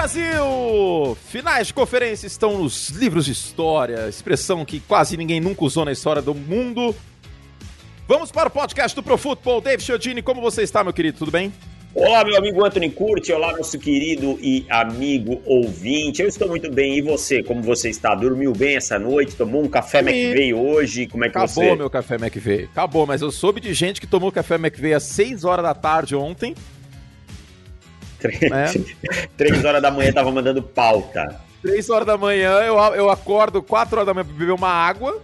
Brasil! Finais de conferência estão nos livros de história, expressão que quase ninguém nunca usou na história do mundo. Vamos para o podcast do Pro Football. Dave Chiodini, como você está, meu querido? Tudo bem? Olá, meu amigo Anthony Curti, olá, nosso querido e amigo ouvinte. Eu estou muito bem, e você? Como você está? Dormiu bem essa noite? Tomou um café e... McVeigh hoje? Como é que Acabou você... Acabou meu café McVeigh, acabou, mas eu soube de gente que tomou café McVeigh às 6 horas da tarde ontem. Três, é. Três horas da manhã tava mandando pauta. Três horas da manhã, eu, eu acordo quatro horas da manhã pra beber uma água,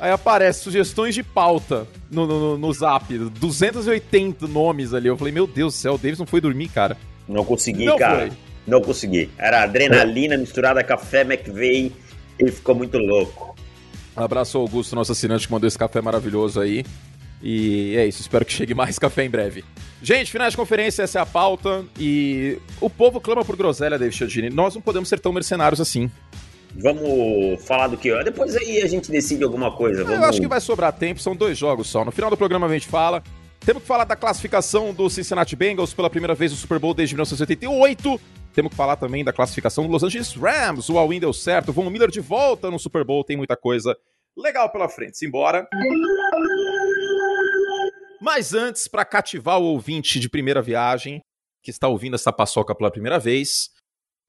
aí aparece sugestões de pauta no, no, no zap, 280 nomes ali. Eu falei, meu Deus do céu, o Davis não foi dormir, cara. Não consegui, não cara. Foi. Não consegui. Era adrenalina misturada a café McVeigh. Ele ficou muito louco. Um abraço ao Augusto, nosso assinante, que mandou esse café maravilhoso aí. E é isso, espero que chegue mais café em breve. Gente, finais de conferência, essa é a pauta. E o povo clama por groselha, David Chiodini. Nós não podemos ser tão mercenários assim. Vamos falar do que? Depois aí a gente decide alguma coisa. Vamos... Eu acho que vai sobrar tempo, são dois jogos só. No final do programa a gente fala. Temos que falar da classificação do Cincinnati Bengals pela primeira vez no Super Bowl desde 1988. Temos que falar também da classificação do Los Angeles Rams. O all-in deu certo. Von Miller de volta no Super Bowl. Tem muita coisa legal pela frente. Simbora. Mas antes, para cativar o ouvinte de primeira viagem, que está ouvindo essa paçoca pela primeira vez,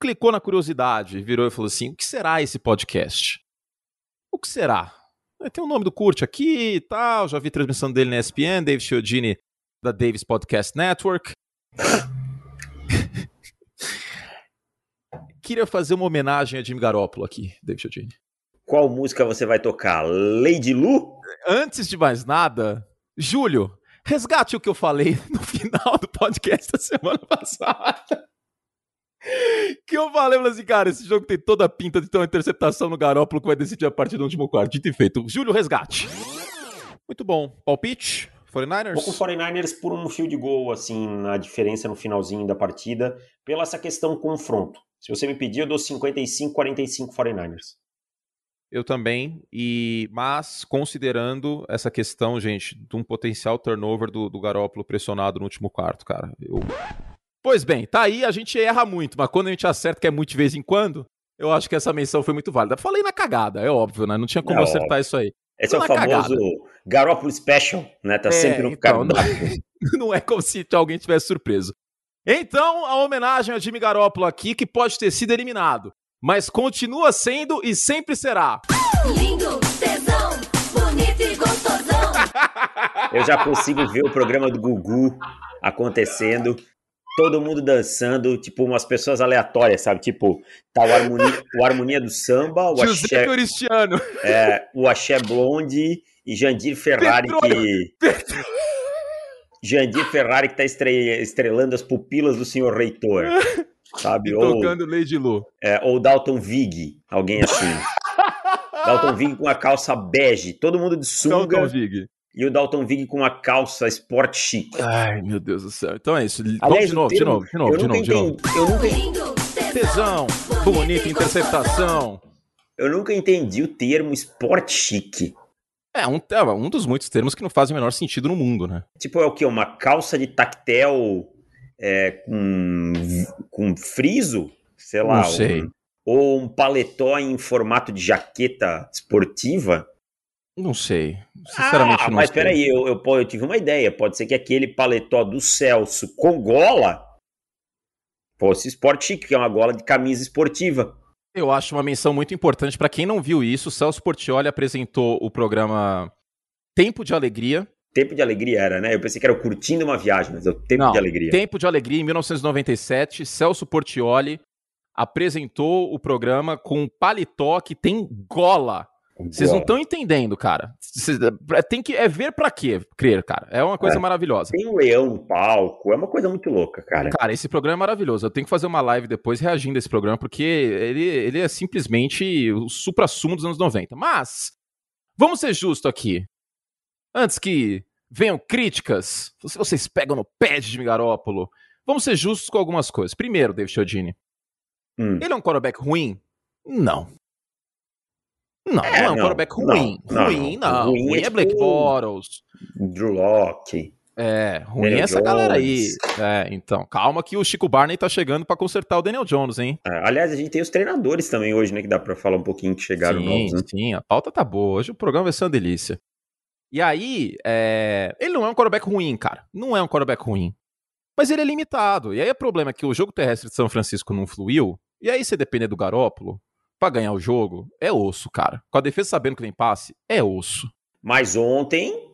clicou na curiosidade, virou e falou assim: o que será esse podcast? O que será? Tem o nome do Curte aqui e tal, já vi transmissão dele na ESPN, Dave Chiodini da Davis Podcast Network. Queria fazer uma homenagem a Jimmy Garoppolo aqui, Dave Chiodini. Qual música você vai tocar? Lady Lu? Antes de mais nada, Júlio, resgate o que eu falei no final do podcast da semana passada. Que eu falei, falei assim, cara, esse jogo tem toda a pinta de ter uma interceptação no Garópolo que vai decidir a partir do último quarto. Dito e feito. Júlio, resgate. Muito bom. Palpite? 49ers? Vou com 49ers por um field goal, assim, na diferença no finalzinho da partida, pela essa questão confronto. Se você me pedir, eu dou 55-45 49ers. Eu também, e mas considerando essa questão, gente, de um potencial turnover do, do Garópolo pressionado no último quarto, cara. Eu... Pois bem, tá aí, a gente erra muito, mas quando a gente acerta, que é muito de vez em quando, eu acho que essa menção foi muito válida. Falei na cagada, é óbvio, né? Não tinha como Não, acertar isso aí. Esse é o famoso. Garópolo Special, né? Tá é, sempre no então, cardápio. Não, não é como se alguém tivesse surpreso. Então, a homenagem a Jimmy Garoppolo aqui, que pode ter sido eliminado mas continua sendo e sempre será. Lindo, tesão, bonito e gostosão. Eu já consigo ver o programa do Gugu acontecendo, todo mundo dançando, tipo umas pessoas aleatórias, sabe? Tipo, tá o Harmonia, o harmonia do Samba, o José Axé, Cristiano. É, o Axé Blonde e Jandir Ferrari que... Jandir Ferrari que tá estrelando as pupilas do senhor reitor. sabe? ou, tocando Lady Lu. É, ou Dalton Vig, alguém assim. Dalton Vig com a calça bege, todo mundo de sunga. Dalton Vig. E o Dalton Vig com a calça sport chic. Ai, meu Deus do céu. Então é isso. Aliás, Vamos de novo, termo, de novo, de novo, de novo, de novo. Eu nunca entendi. Tesão, bonita interceptação. Eu nunca entendi o termo sport chic. É um, é um dos muitos termos que não fazem o menor sentido no mundo, né? Tipo, é o que? Uma calça de tactel é, com, com friso, sei lá. Sei. Um, ou um paletó em formato de jaqueta esportiva. Não sei. Sinceramente, ah, não mas peraí, eu, eu, eu tive uma ideia. Pode ser que aquele paletó do Celso com gola fosse Sport Chic, que é uma gola de camisa esportiva. Eu acho uma menção muito importante para quem não viu isso. O Celso Portioli apresentou o programa Tempo de Alegria, Tempo de Alegria era, né? Eu pensei que era o Curtindo uma Viagem, mas é o Tempo Não, de Alegria. Tempo de Alegria, em 1997, Celso Portioli apresentou o programa com um paletó que tem gola. Vocês não estão entendendo, cara. Cês, é, tem que é ver para quê, crer, cara. É uma coisa é, maravilhosa. Tem um leão no palco, é uma coisa muito louca, cara. Cara, esse programa é maravilhoso. Eu tenho que fazer uma live depois reagindo a esse programa, porque ele, ele é simplesmente o supra-sumo dos anos 90. Mas, vamos ser justos aqui. Antes que venham críticas, se vocês pegam no pé de Garópolo, vamos ser justos com algumas coisas. Primeiro, David Chiodini. Hum. Ele é um quarterback ruim? Não. Não, é, não é um não, quarterback ruim. Não, ruim, não. Ruim, ruim é, é Blake Bortles. Drew Locke. É, ruim Daniel essa Jones. galera aí. É, então, calma que o Chico Barney tá chegando para consertar o Daniel Jones, hein? É, aliás, a gente tem os treinadores também hoje, né, que dá para falar um pouquinho que chegaram sim, novos, né? Sim, a pauta tá boa. Hoje o programa vai ser uma delícia. E aí, é... ele não é um quarterback ruim, cara. Não é um quarterback ruim. Mas ele é limitado. E aí o problema é que o jogo terrestre de São Francisco não fluiu. E aí você depender do Garópolo para ganhar o jogo, é osso, cara. Com a defesa sabendo que vem passe, é osso. Mas ontem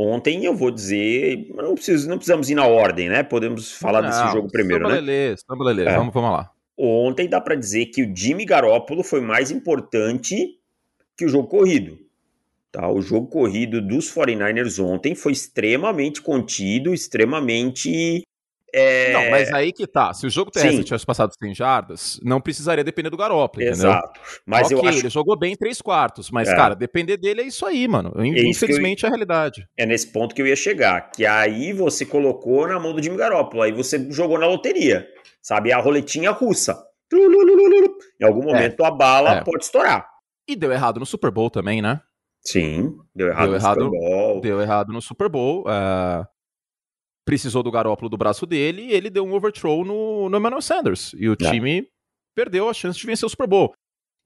Ontem eu vou dizer, não, preciso, não precisamos ir na ordem, né? Podemos falar não, desse jogo primeiro, né? Lelê, lelê. É. Vamos, vamos lá. Ontem dá para dizer que o Jimmy Garoppolo foi mais importante que o jogo corrido. Tá? O jogo corrido dos 49ers ontem foi extremamente contido, extremamente é... Não, mas aí que tá. Se o jogo terrestre Sim. tivesse passado 100 jardas, não precisaria depender do Garoppolo, Exato. Mas okay, eu acho... ele jogou bem em três quartos, mas, é. cara, depender dele é isso aí, mano. É Infelizmente eu... é a realidade. É nesse ponto que eu ia chegar, que aí você colocou na mão do Jimmy Garoppolo, aí você jogou na loteria, sabe? A roletinha russa. Em algum momento é. a bala é. pode estourar. E deu errado no Super Bowl também, né? Sim, deu errado deu no errado, Super Bowl. Deu errado no Super Bowl. Uh, precisou do Garópolo do braço dele e ele deu um overthrow no, no Emmanuel Sanders. E o é. time perdeu a chance de vencer o Super Bowl.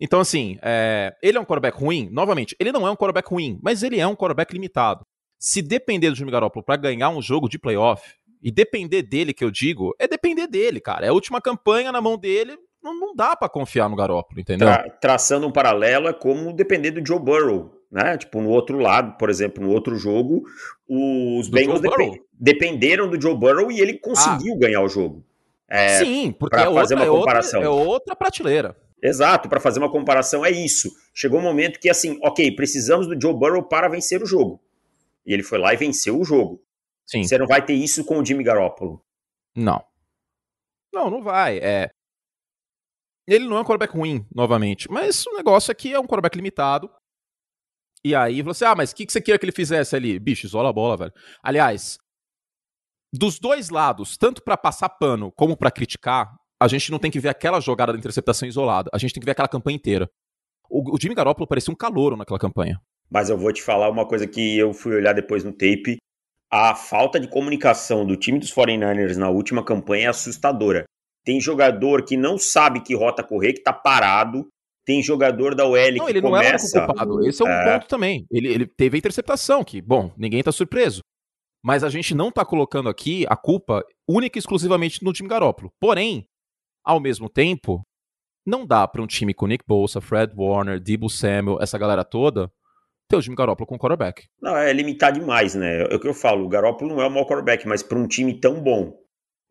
Então, assim, é, ele é um quarterback ruim? Novamente, ele não é um quarterback ruim, mas ele é um quarterback limitado. Se depender do Jimmy Garoppolo para ganhar um jogo de playoff, e depender dele, que eu digo, é depender dele, cara. É a última campanha na mão dele, não, não dá para confiar no Garoppolo, entendeu? Tra traçando um paralelo, é como depender do Joe Burrow né? Tipo, no outro lado, por exemplo, no outro jogo, os do Bengals dep dependeram do Joe Burrow e ele conseguiu ah. ganhar o jogo. É, Sim, porque é fazer outra, uma comparação. É outra, é outra prateleira. Exato, para fazer uma comparação é isso. Chegou um momento que assim, ok, precisamos do Joe Burrow para vencer o jogo. E ele foi lá e venceu o jogo. Sim. Você não vai ter isso com o Jimmy Garoppolo. Não. Não, não vai. É... Ele não é um quarterback ruim, novamente. Mas o negócio aqui é um quarterback limitado. E aí você, ah, mas o que, que você queria que ele fizesse ali? Bicho, isola a bola, velho. Aliás, dos dois lados, tanto para passar pano como para criticar, a gente não tem que ver aquela jogada da interceptação isolada. A gente tem que ver aquela campanha inteira. O, o Jimmy Garoppolo parecia um calouro naquela campanha. Mas eu vou te falar uma coisa que eu fui olhar depois no tape. A falta de comunicação do time dos 49ers na última campanha é assustadora. Tem jogador que não sabe que rota correr, que tá parado, tem jogador da OL não, que ele começa... não é culpado. Esse é um é... ponto também. Ele, ele teve a interceptação, que, bom, ninguém tá surpreso. Mas a gente não tá colocando aqui a culpa única e exclusivamente no time Garópolo. Porém, ao mesmo tempo, não dá para um time com Nick Bolsa, Fred Warner, Debo Samuel, essa galera toda, ter o time Garópolo com quarterback. Não, é limitar demais, né? É o que eu falo, o Garópolo não é o mau quarterback, mas para um time tão bom,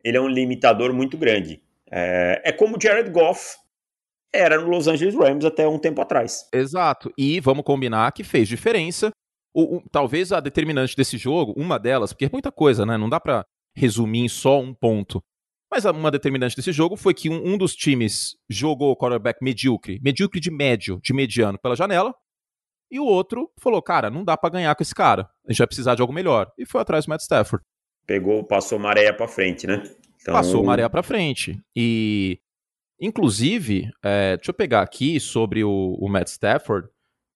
ele é um limitador muito grande. É, é como o Jared Goff era no Los Angeles Rams até um tempo atrás. Exato. E vamos combinar que fez diferença. O, o, talvez a determinante desse jogo, uma delas, porque é muita coisa, né? Não dá para resumir em só um ponto. Mas uma determinante desse jogo foi que um, um dos times jogou o quarterback medíocre, medíocre de médio, de mediano pela janela, e o outro falou: cara, não dá para ganhar com esse cara. A gente vai precisar de algo melhor. E foi atrás do Matt Stafford. Pegou, passou maré para frente, né? Então... Passou maré para frente. E Inclusive, é, deixa eu pegar aqui sobre o, o Matt Stafford.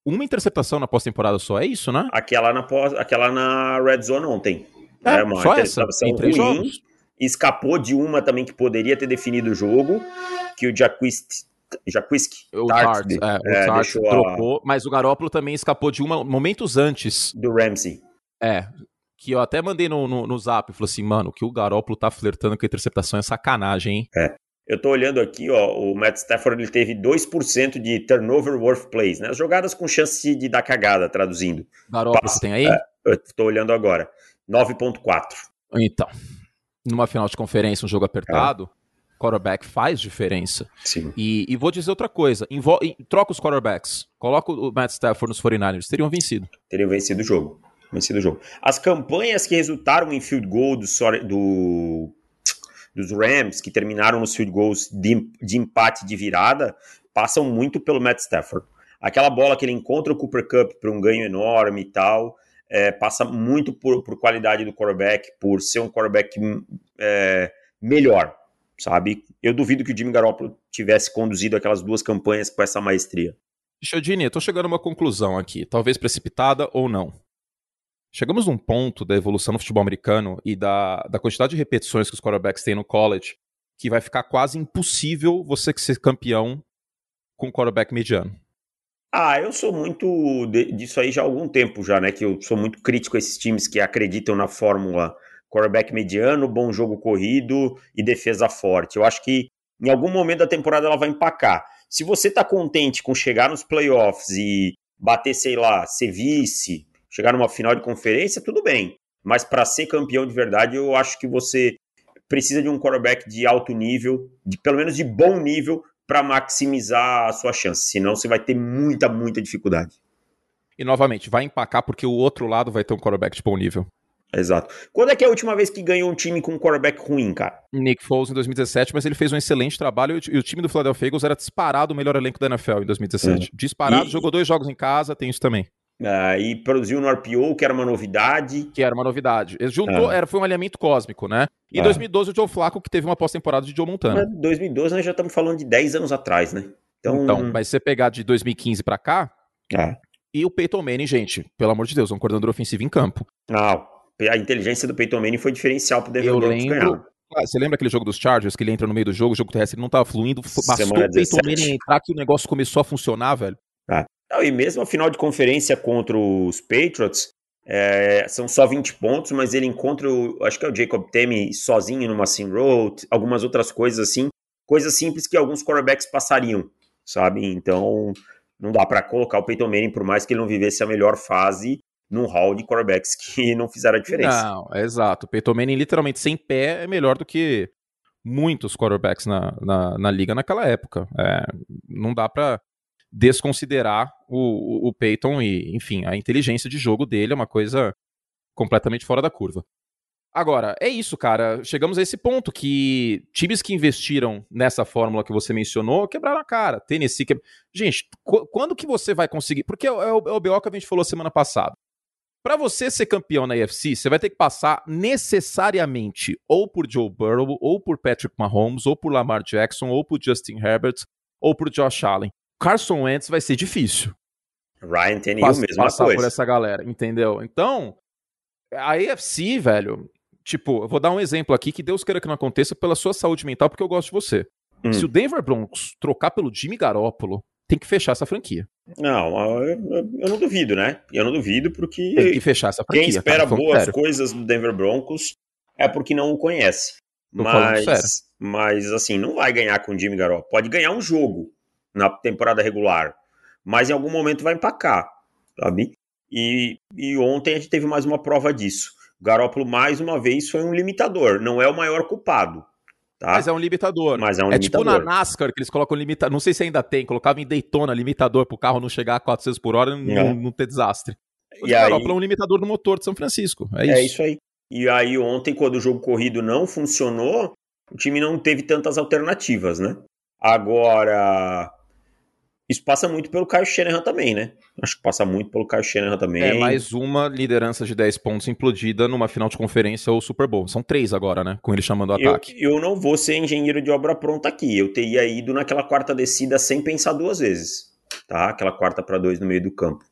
Uma interceptação na pós-temporada só, é isso, né? Aquela na, pós, aquela na Red Zone ontem. É, é uma só essa, em três ruim. Jogos. Escapou de uma também que poderia ter definido o jogo, que o Jaquist Jaquiski. O Tart, é, o é, Tart trocou, a... mas o Garópolo também escapou de uma momentos antes. Do Ramsey. É, que eu até mandei no, no, no zap, falou assim, mano, que o Garópolo tá flertando com a interceptação é sacanagem, hein? É. Eu estou olhando aqui, ó, o Matt Stafford ele teve 2% de turnover worth plays, né? As jogadas com chance de dar cagada, traduzindo. Garoppolo, você tem aí? É, eu estou olhando agora. 9.4. Então, numa final de conferência, um jogo apertado, é. quarterback faz diferença. Sim. E, e vou dizer outra coisa, Envol troca os quarterbacks, coloca o Matt Stafford nos 49ers, teriam vencido. Teriam vencido o jogo. Vencido o jogo. As campanhas que resultaram em field goal do, do dos Rams, que terminaram nos field goals de, de empate de virada, passam muito pelo Matt Stafford. Aquela bola que ele encontra o Cooper Cup para um ganho enorme e tal, é, passa muito por, por, qualidade do quarterback, por ser um quarterback é, melhor, sabe? Eu duvido que o Jimmy Garoppolo tivesse conduzido aquelas duas campanhas com essa maestria. Chodini, eu tô chegando a uma conclusão aqui, talvez precipitada ou não. Chegamos num ponto da evolução no futebol americano e da, da quantidade de repetições que os quarterbacks têm no college que vai ficar quase impossível você ser campeão com quarterback mediano. Ah, eu sou muito de, disso aí já há algum tempo já, né? Que eu sou muito crítico a esses times que acreditam na fórmula quarterback mediano, bom jogo corrido e defesa forte. Eu acho que em algum momento da temporada ela vai empacar. Se você tá contente com chegar nos playoffs e bater, sei lá, ser vice, chegar numa final de conferência, tudo bem. Mas para ser campeão de verdade, eu acho que você precisa de um quarterback de alto nível, de pelo menos de bom nível, para maximizar a sua chance. Senão você vai ter muita, muita dificuldade. E novamente, vai empacar porque o outro lado vai ter um quarterback de bom nível. Exato. Quando é que é a última vez que ganhou um time com um quarterback ruim, cara? Nick Foles em 2017, mas ele fez um excelente trabalho e o time do Philadelphia Eagles era disparado o melhor elenco da NFL em 2017. Hum. Disparado, e... jogou dois jogos em casa, tem isso também. Uh, e produziu no RPO, que era uma novidade. Que era uma novidade. Ele juntou, ah. era, foi um alinhamento cósmico, né? E em ah. 2012 o Joe Flacco, que teve uma pós-temporada de Joe Montana. Mas 2012 nós já estamos falando de 10 anos atrás, né? Então, então mas você pegar de 2015 para cá, ah. e o Peyton Manning, gente, pelo amor de Deus, um coordenador ofensivo em campo. Não, a inteligência do Peyton Manning foi diferencial pro Denver Broncos ganhar. Ah, você lembra aquele jogo dos Chargers, que ele entra no meio do jogo, o jogo terrestre não tava fluindo, bastou o Peyton Manning entrar que o negócio começou a funcionar, velho. Ah. E mesmo a final de conferência contra os Patriots, é, são só 20 pontos, mas ele encontra, o, acho que é o Jacob Temi sozinho numa sim road, algumas outras coisas assim, coisas simples que alguns quarterbacks passariam, sabe? Então, não dá para colocar o Peyton Manning, por mais que ele não vivesse a melhor fase, num hall de quarterbacks que não fizeram a diferença. Não, é exato. O Peyton Manning, literalmente, sem pé, é melhor do que muitos quarterbacks na, na, na liga naquela época. É, não dá para desconsiderar o, o, Peyton e, enfim, a inteligência de jogo dele é uma coisa completamente fora da curva. Agora, é isso, cara. Chegamos a esse ponto que times que investiram nessa fórmula que você mencionou quebraram a cara. Tennessee. Que... Gente, quando que você vai conseguir? Porque é o, é o BO que a gente falou semana passada. Para você ser campeão na AFC, você vai ter que passar necessariamente ou por Joe Burrow, ou por Patrick Mahomes, ou por Lamar Jackson, ou por Justin Herbert, ou por Josh Allen. Carson Wentz vai ser difícil. Ryan Tannehill, Pass, mesma passar coisa. por essa galera, entendeu? Então, a AFC, velho, tipo, eu vou dar um exemplo aqui que Deus queira que não aconteça pela sua saúde mental, porque eu gosto de você. Hum. Se o Denver Broncos trocar pelo Jimmy Garoppolo, tem que fechar essa franquia. Não, eu, eu não duvido, né? Eu não duvido porque. Tem que fechar essa franquia. Quem espera cara, boas sério. coisas do Denver Broncos é porque não o conhece. Tô mas, mas, assim, não vai ganhar com o Jimmy Garoppolo. Pode ganhar um jogo na temporada regular, mas em algum momento vai empacar, sabe? E, e ontem a gente teve mais uma prova disso. O Garópolo, mais uma vez, foi um limitador, não é o maior culpado. Tá? Mas é um limitador. Mas é um é limitador. tipo na NASCAR que eles colocam limitador. Não sei se ainda tem, colocava em Daytona limitador para o carro não chegar a 400 por hora e é. não, não, ter desastre. O e Garópolo aí... é um limitador no motor de São Francisco. É, é isso. É isso aí. E aí, ontem, quando o jogo corrido não funcionou, o time não teve tantas alternativas, né? Agora, isso passa muito pelo Kyle Shanahan também, né? Acho que passa muito pelo Kyle Shanahan também. É mais uma liderança de 10 pontos implodida numa final de conferência ou Super Bowl. São três agora, né? Com ele chamando o ataque. Eu, não vou ser engenheiro de obra pronta aqui. Eu teria ido naquela quarta descida sem pensar duas vezes. Tá? Aquela quarta para dois no meio do campo.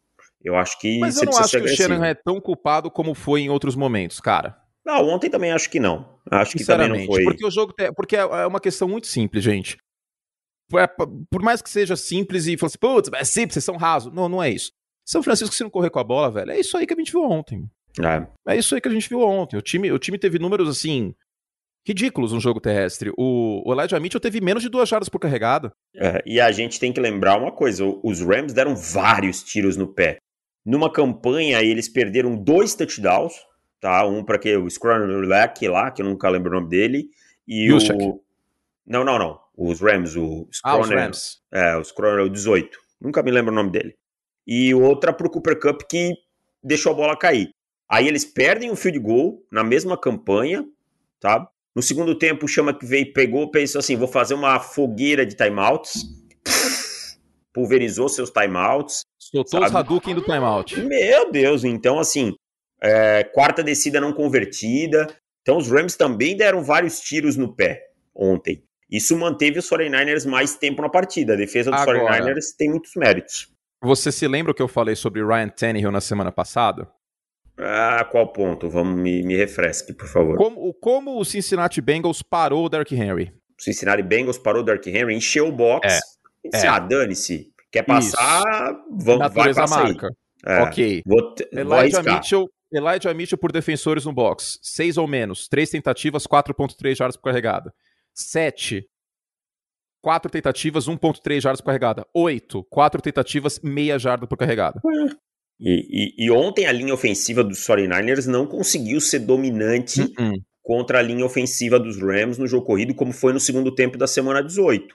Eu acho que. Mas eu não acho que o Shanahan é tão culpado como foi em outros momentos, cara. Não, ontem também acho que não. Acho que também não foi. Porque o jogo. Porque é uma questão muito simples, gente. É, por mais que seja simples e fosse, assim, putz, é simples, vocês são rasos. Não, não é isso. São Francisco, se não correr com a bola, velho, é isso aí que a gente viu ontem. É. é isso aí que a gente viu ontem. O time, o time teve números assim. Ridículos no jogo terrestre. O, o Elijah Mitchell teve menos de duas jardas por carregada. É, e a gente tem que lembrar uma coisa: os Rams deram vários tiros no pé. Numa campanha, eles perderam dois touchdowns, tá? Um para que o Scrunlack lá, que eu nunca lembro o nome dele, e Yushak. o Não, não, não. Os Rams, o Scroner, ah, os Rams. É, o Scroner, o 18. Nunca me lembro o nome dele. E outra pro Cooper Cup que deixou a bola cair. Aí eles perdem o field goal na mesma campanha, tá? No segundo tempo, o Chama que veio, pegou, pensou assim: vou fazer uma fogueira de timeouts. Pulverizou seus timeouts. Soltou sabe? os Hadouken do timeout. Meu Deus, então assim, é, quarta descida não convertida. Então os Rams também deram vários tiros no pé ontem. Isso manteve os 49ers mais tempo na partida. A defesa dos Agora, 49ers tem muitos méritos. Você se lembra o que eu falei sobre Ryan Tannehill na semana passada? Ah, qual ponto? Vamos me, me refresque, por favor. Como, como o Cincinnati Bengals parou o Derrick Henry? O Cincinnati Bengals parou o Derrick Henry, encheu o box. É. Disse, é. ah, dane-se. Quer passar, vamos, vai passar marca. É. Ok. Vou, Elijah, vou Mitchell, Elijah Mitchell por defensores no box. Seis ou menos. Três tentativas, 4.3 jardas por carregada. Sete. Quatro tentativas, 1.3 jardas por carregada. Oito. Quatro tentativas, meia jarda por carregada. E, e, e, ontem a linha ofensiva dos 49ers não conseguiu ser dominante uh -uh. contra a linha ofensiva dos Rams no jogo corrido, como foi no segundo tempo da semana 18.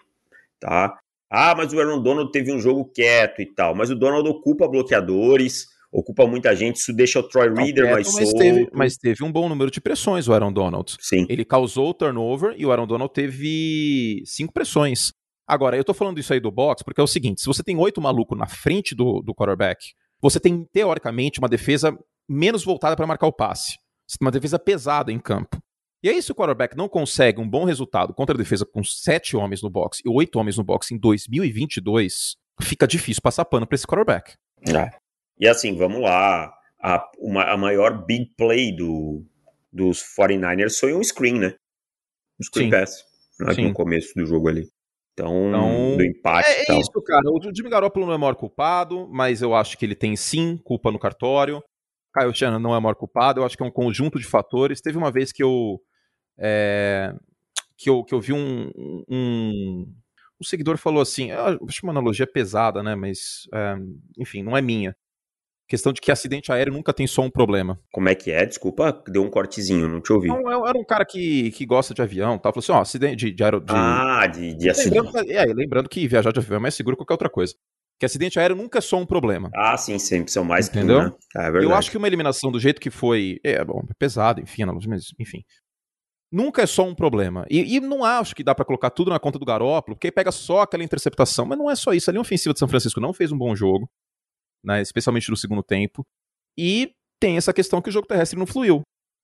Tá? Ah, mas o Aaron Donald teve um jogo quieto e tal. Mas o Donald ocupa bloqueadores, ocupa muita gente, isso deixa o Troy Reader mais mas solto. Teve, mas teve um bom número de pressões o Aaron Donald. Sim. Ele causou o turnover e o Aaron Donald teve cinco pressões. Agora, eu tô falando isso aí do box porque é o seguinte: se você tem oito malucos na frente do, do quarterback, você tem, teoricamente, uma defesa menos voltada para marcar o passe. Você tem uma defesa pesada em campo. E aí, se o quarterback não consegue um bom resultado contra a defesa com sete homens no box e oito homens no box em 2022, fica difícil passar pano para esse quarterback. É. E assim, vamos lá. A, uma, a maior big play do, dos 49ers foi um screen, né? Um screen Sim. pass né? no começo do jogo ali. Então, então do empate. É, é isso, cara. O Jimmy Garoppolo não é o maior culpado, mas eu acho que ele tem sim culpa no cartório. Kyle Shannon não é o maior culpado, eu acho que é um conjunto de fatores. Teve uma vez que eu é, que, eu, que eu vi um, um, um seguidor falou assim, acho uma analogia pesada, né, mas é, enfim, não é minha. Questão de que acidente aéreo nunca tem só um problema. Como é que é? Desculpa, deu um cortezinho, não te ouvi. Não, era um cara que, que gosta de avião, tá? Falou assim, ó, acidente de, de aero... De... Ah, de, de acidente. Lembrando, é, lembrando que viajar de avião é mais seguro que qualquer outra coisa. Que acidente aéreo nunca é só um problema. Ah, sim, sempre são mais Entendeu? né? é eu acho que uma eliminação do jeito que foi. É, bom, é pesado, enfim, mas, enfim nunca é só um problema. E, e não acho que dá para colocar tudo na conta do Garópolo, porque aí pega só aquela interceptação. Mas não é só isso. A linha ofensiva de São Francisco não fez um bom jogo, né, especialmente no segundo tempo. E tem essa questão que o jogo terrestre não fluiu.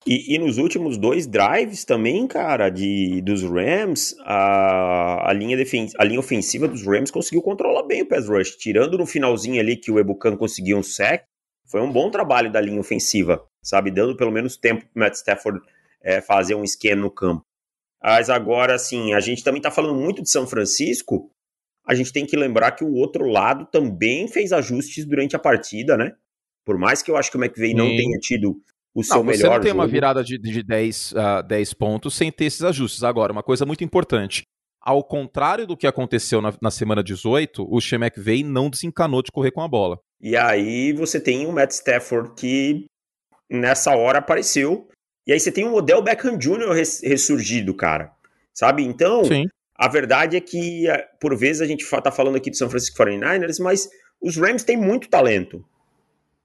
E, e nos últimos dois drives também, cara, de, dos Rams, a, a, linha defen a linha ofensiva dos Rams conseguiu controlar bem o pass rush. Tirando no finalzinho ali que o Ebucan conseguiu um sack, foi um bom trabalho da linha ofensiva, sabe? Dando pelo menos tempo pro Matt Stafford é, fazer um esquema no campo. Mas agora, assim, a gente também está falando muito de São Francisco. A gente tem que lembrar que o outro lado também fez ajustes durante a partida, né? Por mais que eu acho que o McVeigh não tenha tido o seu não, melhor Você não tem jogo. uma virada de, de 10, uh, 10 pontos sem ter esses ajustes. Agora, uma coisa muito importante. Ao contrário do que aconteceu na, na semana 18, o Shea McVeigh não desencanou de correr com a bola. E aí você tem o Matt Stafford que nessa hora apareceu e aí você tem o Odell Beckham Jr. ressurgido, cara. Sabe? Então, Sim. A verdade é que, eh, por vezes, a gente tá falando aqui do São Francisco 49ers, mas os Rams têm muito talento.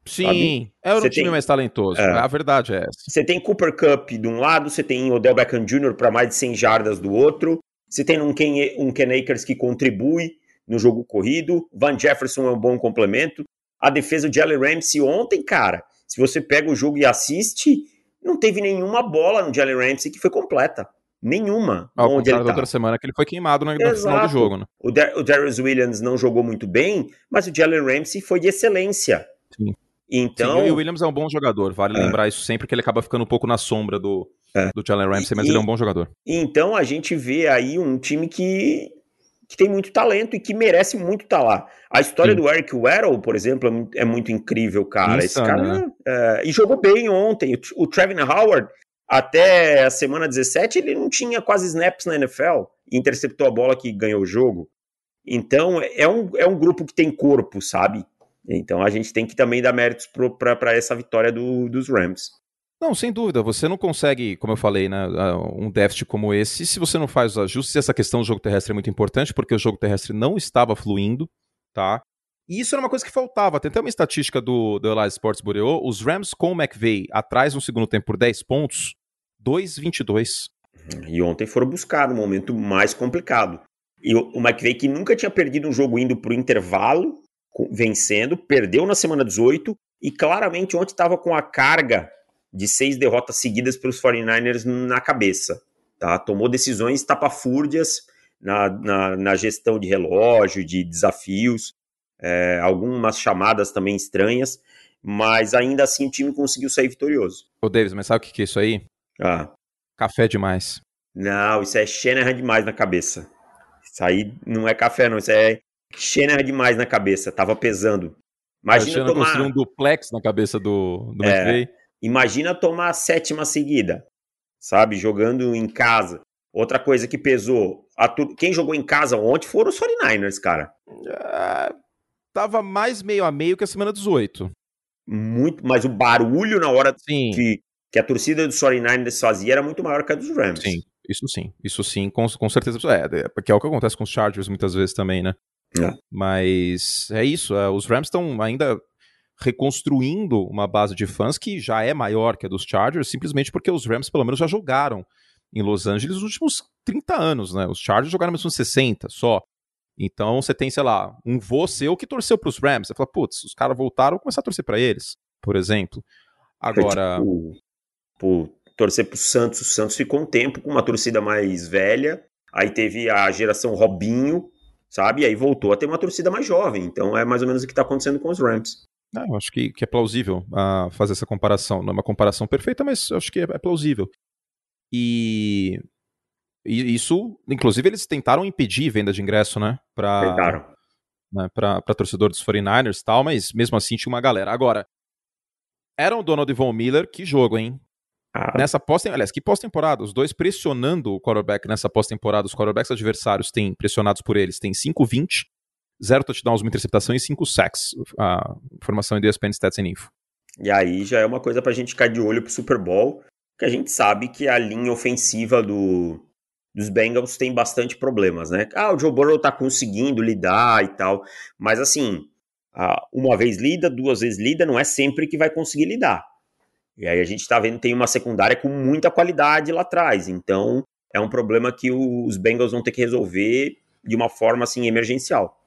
Sim, sabe? é o time tem... mais talentoso. É. A verdade é essa. Você tem Cooper Cup de um lado, você tem Odell Beckham Jr. para mais de 100 jardas do outro, você tem um Ken, um Ken Akers que contribui no jogo corrido, Van Jefferson é um bom complemento, a defesa de Jalen Ramsey ontem, cara, se você pega o jogo e assiste, não teve nenhuma bola no Jalen Ramsey que foi completa. Nenhuma. Ao onde ele tá. outra semana que ele foi queimado no, no final do jogo, né? O, Dar o Darius Williams não jogou muito bem, mas o Jalen Ramsey foi de excelência. Sim. Então... Sim, o Williams é um bom jogador, vale é. lembrar isso sempre, que ele acaba ficando um pouco na sombra do, é. do Jalen Ramsey, mas e, ele é um bom jogador. Então a gente vê aí um time que que tem muito talento e que merece muito estar tá lá. A história Sim. do Eric Weddle, por exemplo, é muito incrível, cara. Esse cara né? é, e jogou bem ontem. O, o Trevin Howard, até a semana 17, ele não tinha quase snaps na NFL. Interceptou a bola que ganhou o jogo. Então, é um, é um grupo que tem corpo, sabe? Então, a gente tem que também dar méritos para essa vitória do, dos Rams. Não, sem dúvida. Você não consegue, como eu falei, né, um déficit como esse se você não faz os ajustes. Essa questão do jogo terrestre é muito importante, porque o jogo terrestre não estava fluindo, tá? E isso era uma coisa que faltava. Tem até uma estatística do, do Elias Sports Bureau. Os Rams com o McVay atrás no segundo tempo por 10 pontos, 2,22. E ontem foram buscar no momento mais complicado. E o, McVay, que nunca tinha perdido um jogo indo para o intervalo, vencendo, perdeu na semana 18 e claramente ontem estava com a carga de seis derrotas seguidas para os 49ers na cabeça. Tá? Tomou decisões tapafúrdias na, na, na gestão de relógio, de desafios, é, algumas chamadas também estranhas. mas ainda assim o time conseguiu sair vitorioso. Ô, Davis, mas sabe o que é isso aí? Ah. Café demais. Não, isso é Shanahan demais na cabeça. Isso aí não é café, não. Isso é Shanahan demais na cabeça. Tava pesando. Imagina tomar... construiu um duplex na cabeça do, do é, Imagina tomar a sétima seguida, sabe? Jogando em casa. Outra coisa que pesou, tu... quem jogou em casa ontem foram os 49ers, cara. É, tava mais meio a meio que a semana 18. Muito, mas o barulho na hora sim. Que, que a torcida dos 49ers fazia era muito maior que a dos Rams. Sim, isso sim. Isso sim, com, com certeza. É, porque é o que acontece com os Chargers muitas vezes também, né? É. Mas é isso, é, os Rams estão ainda reconstruindo uma base de fãs que já é maior que a dos Chargers, simplesmente porque os Rams pelo menos já jogaram em Los Angeles nos últimos 30 anos, né? Os Chargers jogaram nos últimos 60 só. Então você tem, sei lá, um vô seu que torceu para os Rams. Você fala, putz, os caras voltaram, vou começar a torcer para eles, por exemplo. Agora. É tipo, por torcer para o Santos. O Santos ficou um tempo com uma torcida mais velha. Aí teve a geração Robinho, sabe? E aí voltou a ter uma torcida mais jovem. Então é mais ou menos o que está acontecendo com os Rams. É, eu acho que, que é plausível uh, fazer essa comparação. Não é uma comparação perfeita, mas acho que é, é plausível. E, e, isso, inclusive, eles tentaram impedir venda de ingresso, né? Pra, tentaram. Né, pra, pra torcedor dos 49ers e tal, mas mesmo assim tinha uma galera. Agora, era o Donald Von Miller, que jogo, hein? Ah. Nessa pós aliás, que pós-temporada? Os dois pressionando o quarterback nessa pós-temporada. Os quarterbacks adversários têm, pressionados por eles, têm 5-20, 0 touchdowns, uma interceptação e 5 sacks. A informação em ESPN Stats and Info. E aí já é uma coisa pra gente ficar de olho pro Super Bowl, que a gente sabe que a linha ofensiva do, dos Bengals tem bastante problemas, né? Ah, o Joe Burrow tá conseguindo lidar e tal, mas assim, uma vez lida, duas vezes lida, não é sempre que vai conseguir lidar. E aí a gente está vendo tem uma secundária com muita qualidade lá atrás. Então é um problema que os Bengals vão ter que resolver de uma forma assim emergencial.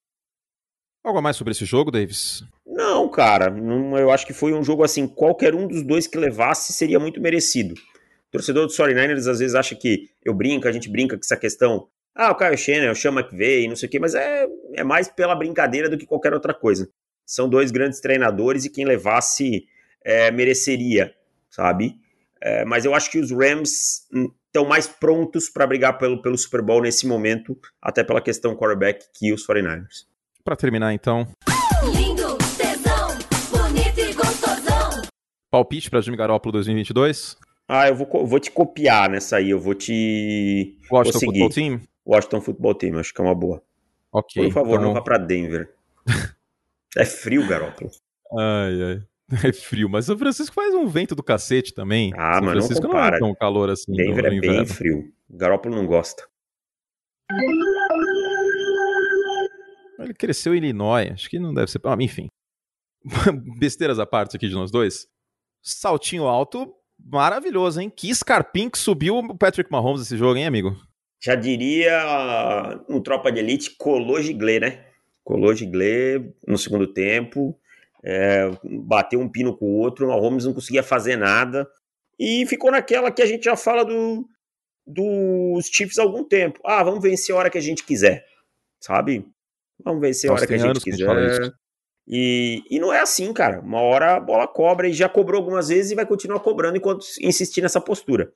Algo a mais sobre esse jogo, Davis? Não, cara. Não, eu acho que foi um jogo assim. Qualquer um dos dois que levasse seria muito merecido. O torcedor do 49ers às vezes acha que eu brinco, a gente brinca com essa questão. Ah, o Kyle Shannon, o Sean McVay, não sei o quê, mas é, é mais pela brincadeira do que qualquer outra coisa. São dois grandes treinadores e quem levasse é, mereceria sabe? É, mas eu acho que os Rams estão mais prontos para brigar pelo, pelo Super Bowl nesse momento, até pela questão quarterback que os 49ers. Para terminar, então. Lindo, tesão, bonito e gostosão. Palpite para Jimmy Garoppolo 2022? Ah, eu vou, vou te copiar nessa aí, eu vou te. Washington Football Team? Washington Football Team, acho que é uma boa. Ok. Por favor, então... não vá para Denver. é frio, Garoppolo. Ai, ai. É frio, mas São Francisco faz um vento do cacete também. Ah, São mas Francisco não, compara. não é tão calor assim. Denver é bem frio. O Garópolo não gosta. Ele cresceu em Illinois, acho que não deve ser. Ah, enfim. Besteiras à parte aqui de nós dois. Saltinho alto, maravilhoso, hein? Que escarpim que subiu o Patrick Mahomes esse jogo, hein, amigo? Já diria no Tropa de Elite, colou Giglé, né? Colou Giglé no segundo tempo é, bateu um pino com o outro, o Mahomes não conseguia fazer nada, e ficou naquela que a gente já fala do, dos Chiefs há algum tempo. Ah, vamos vencer a hora que a gente quiser, sabe? Vamos vencer a hora que a gente quiser. A gente e, e não é assim, cara. Uma hora a bola cobra e já cobrou algumas vezes e vai continuar cobrando enquanto insistir nessa postura.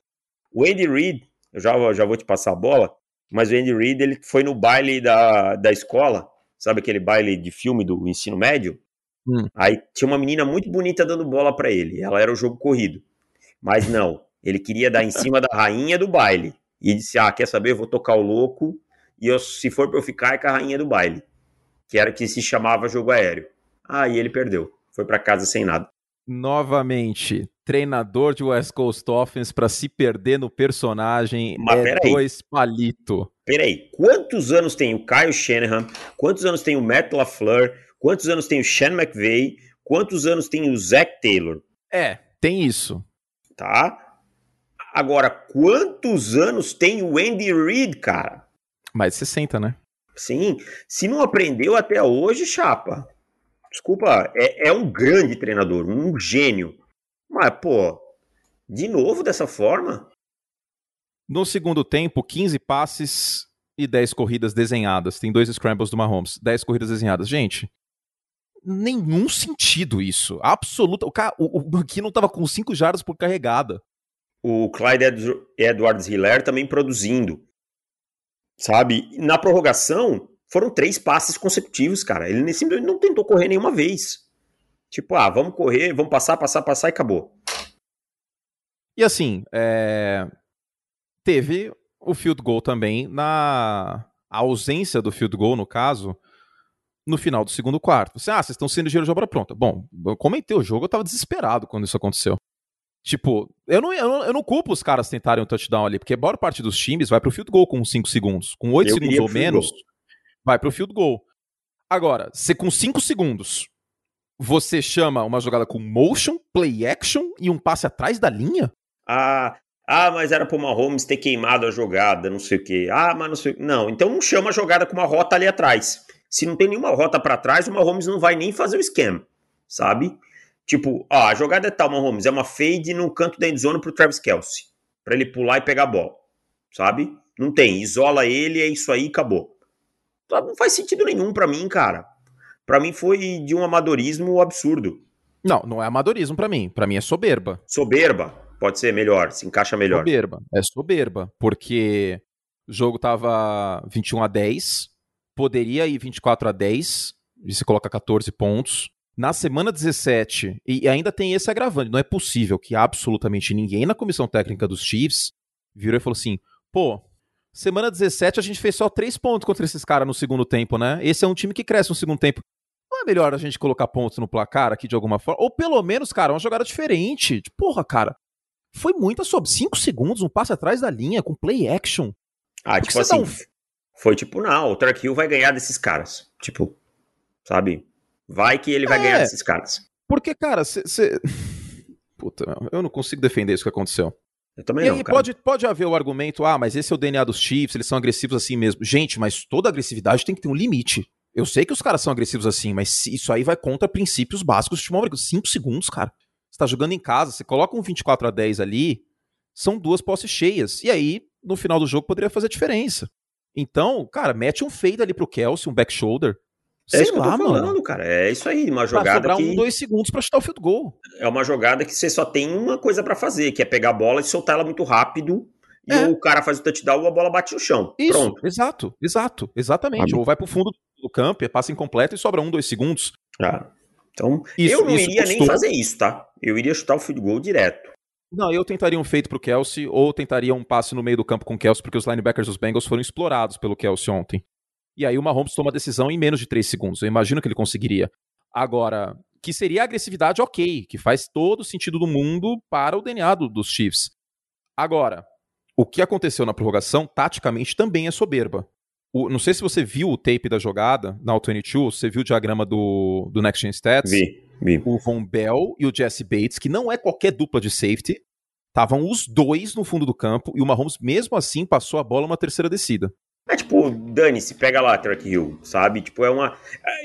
O Andy Reid, eu já, já vou te passar a bola, mas o Andy Reid ele foi no baile da, da escola, sabe aquele baile de filme do ensino médio? Hum. Aí tinha uma menina muito bonita dando bola para ele. Ela era o jogo corrido. Mas não, ele queria dar em cima da rainha do baile. E disse: Ah, quer saber? Eu vou tocar o louco. E eu, se for pra eu ficar, é com a rainha do baile. Que era que se chamava jogo aéreo. Aí ele perdeu. Foi para casa sem nada. Novamente, treinador de West Coast Offense para se perder no personagem Mas, é dois palito. Peraí, quantos anos tem o Kyle Shanahan? Quantos anos tem o Matt LaFleur? Quantos anos tem o Sean McVay? Quantos anos tem o Zach Taylor? É, tem isso. Tá? Agora, quantos anos tem o Andy Reid, cara? Mais de 60, né? Sim. Se não aprendeu até hoje, chapa. Desculpa, é, é um grande treinador, um gênio. Mas, pô, de novo dessa forma? No segundo tempo, 15 passes e 10 corridas desenhadas. Tem dois scrambles do Mahomes. 10 corridas desenhadas. Gente, nenhum sentido isso. Absoluta. O, cara, o, o não tava com 5 jardas por carregada. O Clyde Edwards Hiller também produzindo. Sabe? Na prorrogação, foram três passes consecutivos, cara. Ele simplesmente não tentou correr nenhuma vez. Tipo, ah, vamos correr, vamos passar, passar, passar e acabou. E assim, é... teve o field goal também na a ausência do field goal, no caso, no final do segundo quarto. Você, ah, vocês estão sendo dinheiro de obra pronta. Bom, eu comentei o jogo, eu tava desesperado quando isso aconteceu. Tipo, eu não, eu não, eu não culpo os caras tentarem um touchdown ali, porque a maior parte dos times vai pro field goal com 5 segundos. Com 8 segundos ou menos, goal. vai pro field goal. Agora, se com 5 segundos você chama uma jogada com motion, play action e um passe atrás da linha? Ah, ah, mas era pro Mahomes ter queimado a jogada, não sei o quê. Ah, mas não sei. Não, então não chama a jogada com uma rota ali atrás. Se não tem nenhuma rota para trás, o Mahomes não vai nem fazer o esquema, sabe? Tipo, ó, a jogada é tal, Mahomes, é uma fade no canto da endzone pro Travis Kelsey, para ele pular e pegar a bola, sabe? Não tem, isola ele, é isso aí, acabou. Não faz sentido nenhum para mim, cara. Para mim foi de um amadorismo absurdo. Não, não é amadorismo para mim, para mim é soberba. Soberba, pode ser melhor, se encaixa melhor. Soberba, é soberba, porque o jogo tava 21 a 10, poderia ir 24 a 10, e você coloca 14 pontos. Na semana 17, e ainda tem esse agravante, não é possível que absolutamente ninguém na comissão técnica dos Chiefs virou e falou assim: pô, semana 17 a gente fez só 3 pontos contra esses caras no segundo tempo, né? Esse é um time que cresce no segundo tempo. Não é melhor a gente colocar pontos no placar aqui de alguma forma? Ou pelo menos, cara, uma jogada diferente. Porra, cara, foi muito sobre 5 segundos, um passe atrás da linha, com play action. Ah, tipo assim, um... Foi tipo, não, o Tark Hill vai ganhar desses caras. Tipo, sabe? Vai que ele vai é, ganhar desses caras. Porque, cara, você. Puta, eu não consigo defender isso que aconteceu. Eu também e não, aí cara. Pode, pode haver o argumento, ah, mas esse é o DNA dos Chiefs, eles são agressivos assim mesmo. Gente, mas toda agressividade tem que ter um limite. Eu sei que os caras são agressivos assim, mas isso aí vai contra princípios básicos de futebol americano. 5 segundos, cara. Você tá jogando em casa, você coloca um 24 a 10 ali, são duas posses cheias. E aí, no final do jogo, poderia fazer diferença. Então, cara, mete um fade ali pro Kelsey, um back shoulder. É isso que lá, eu tô falando, mano. cara. É isso aí, uma jogada pra que... um, dois segundos pra chutar o field goal. É uma jogada que você só tem uma coisa para fazer, que é pegar a bola e soltar ela muito rápido. E é. o cara faz o touchdown ou a bola bate no chão. Isso, Pronto. exato, exato, exatamente. Ou vai pro fundo do campo, é passa incompleto e sobra um, dois segundos. Ah, então, isso, eu não iria custou... nem fazer isso, tá? Eu iria chutar o field goal direto. Não, eu tentaria um feito pro Kelsey, ou tentaria um passe no meio do campo com o Kelsey, porque os linebackers dos Bengals foram explorados pelo Kelsey ontem. E aí o Mahomes toma a decisão em menos de 3 segundos. Eu imagino que ele conseguiria. Agora, que seria agressividade ok, que faz todo sentido do mundo para o DNA do, dos Chiefs. Agora, o que aconteceu na prorrogação, taticamente, também é soberba. O, não sei se você viu o tape da jogada na All-22, você viu o diagrama do, do Next Gen Stats. Vi. O Von Bell e o Jesse Bates, que não é qualquer dupla de safety, estavam os dois no fundo do campo e o Mahomes, mesmo assim, passou a bola uma terceira descida. É tipo, dane-se, pega lá, Track Hill, sabe? Tipo, é uma.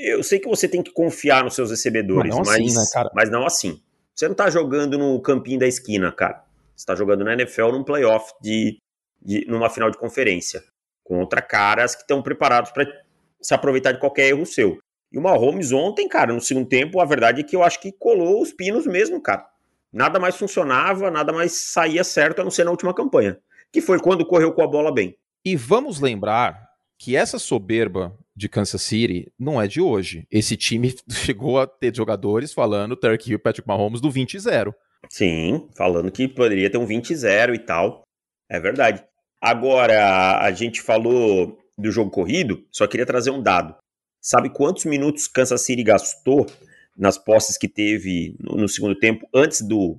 Eu sei que você tem que confiar nos seus recebedores, mas, não mas, assim, né, mas não assim. Você não tá jogando no campinho da esquina, cara. Você tá jogando na NFL num playoff de, de numa final de conferência. Contra caras que estão preparados para se aproveitar de qualquer erro seu. E o Mahomes ontem, cara, no segundo tempo, a verdade é que eu acho que colou os pinos mesmo, cara. Nada mais funcionava, nada mais saía certo, a não ser na última campanha. Que foi quando correu com a bola bem. E vamos lembrar que essa soberba de Kansas City não é de hoje. Esse time chegou a ter jogadores falando Turkey e Patrick Mahomes do 20-0. Sim, falando que poderia ter um 20-0 e tal. É verdade. Agora, a gente falou do jogo corrido, só queria trazer um dado. Sabe quantos minutos Kansas City gastou nas posses que teve no, no segundo tempo antes do,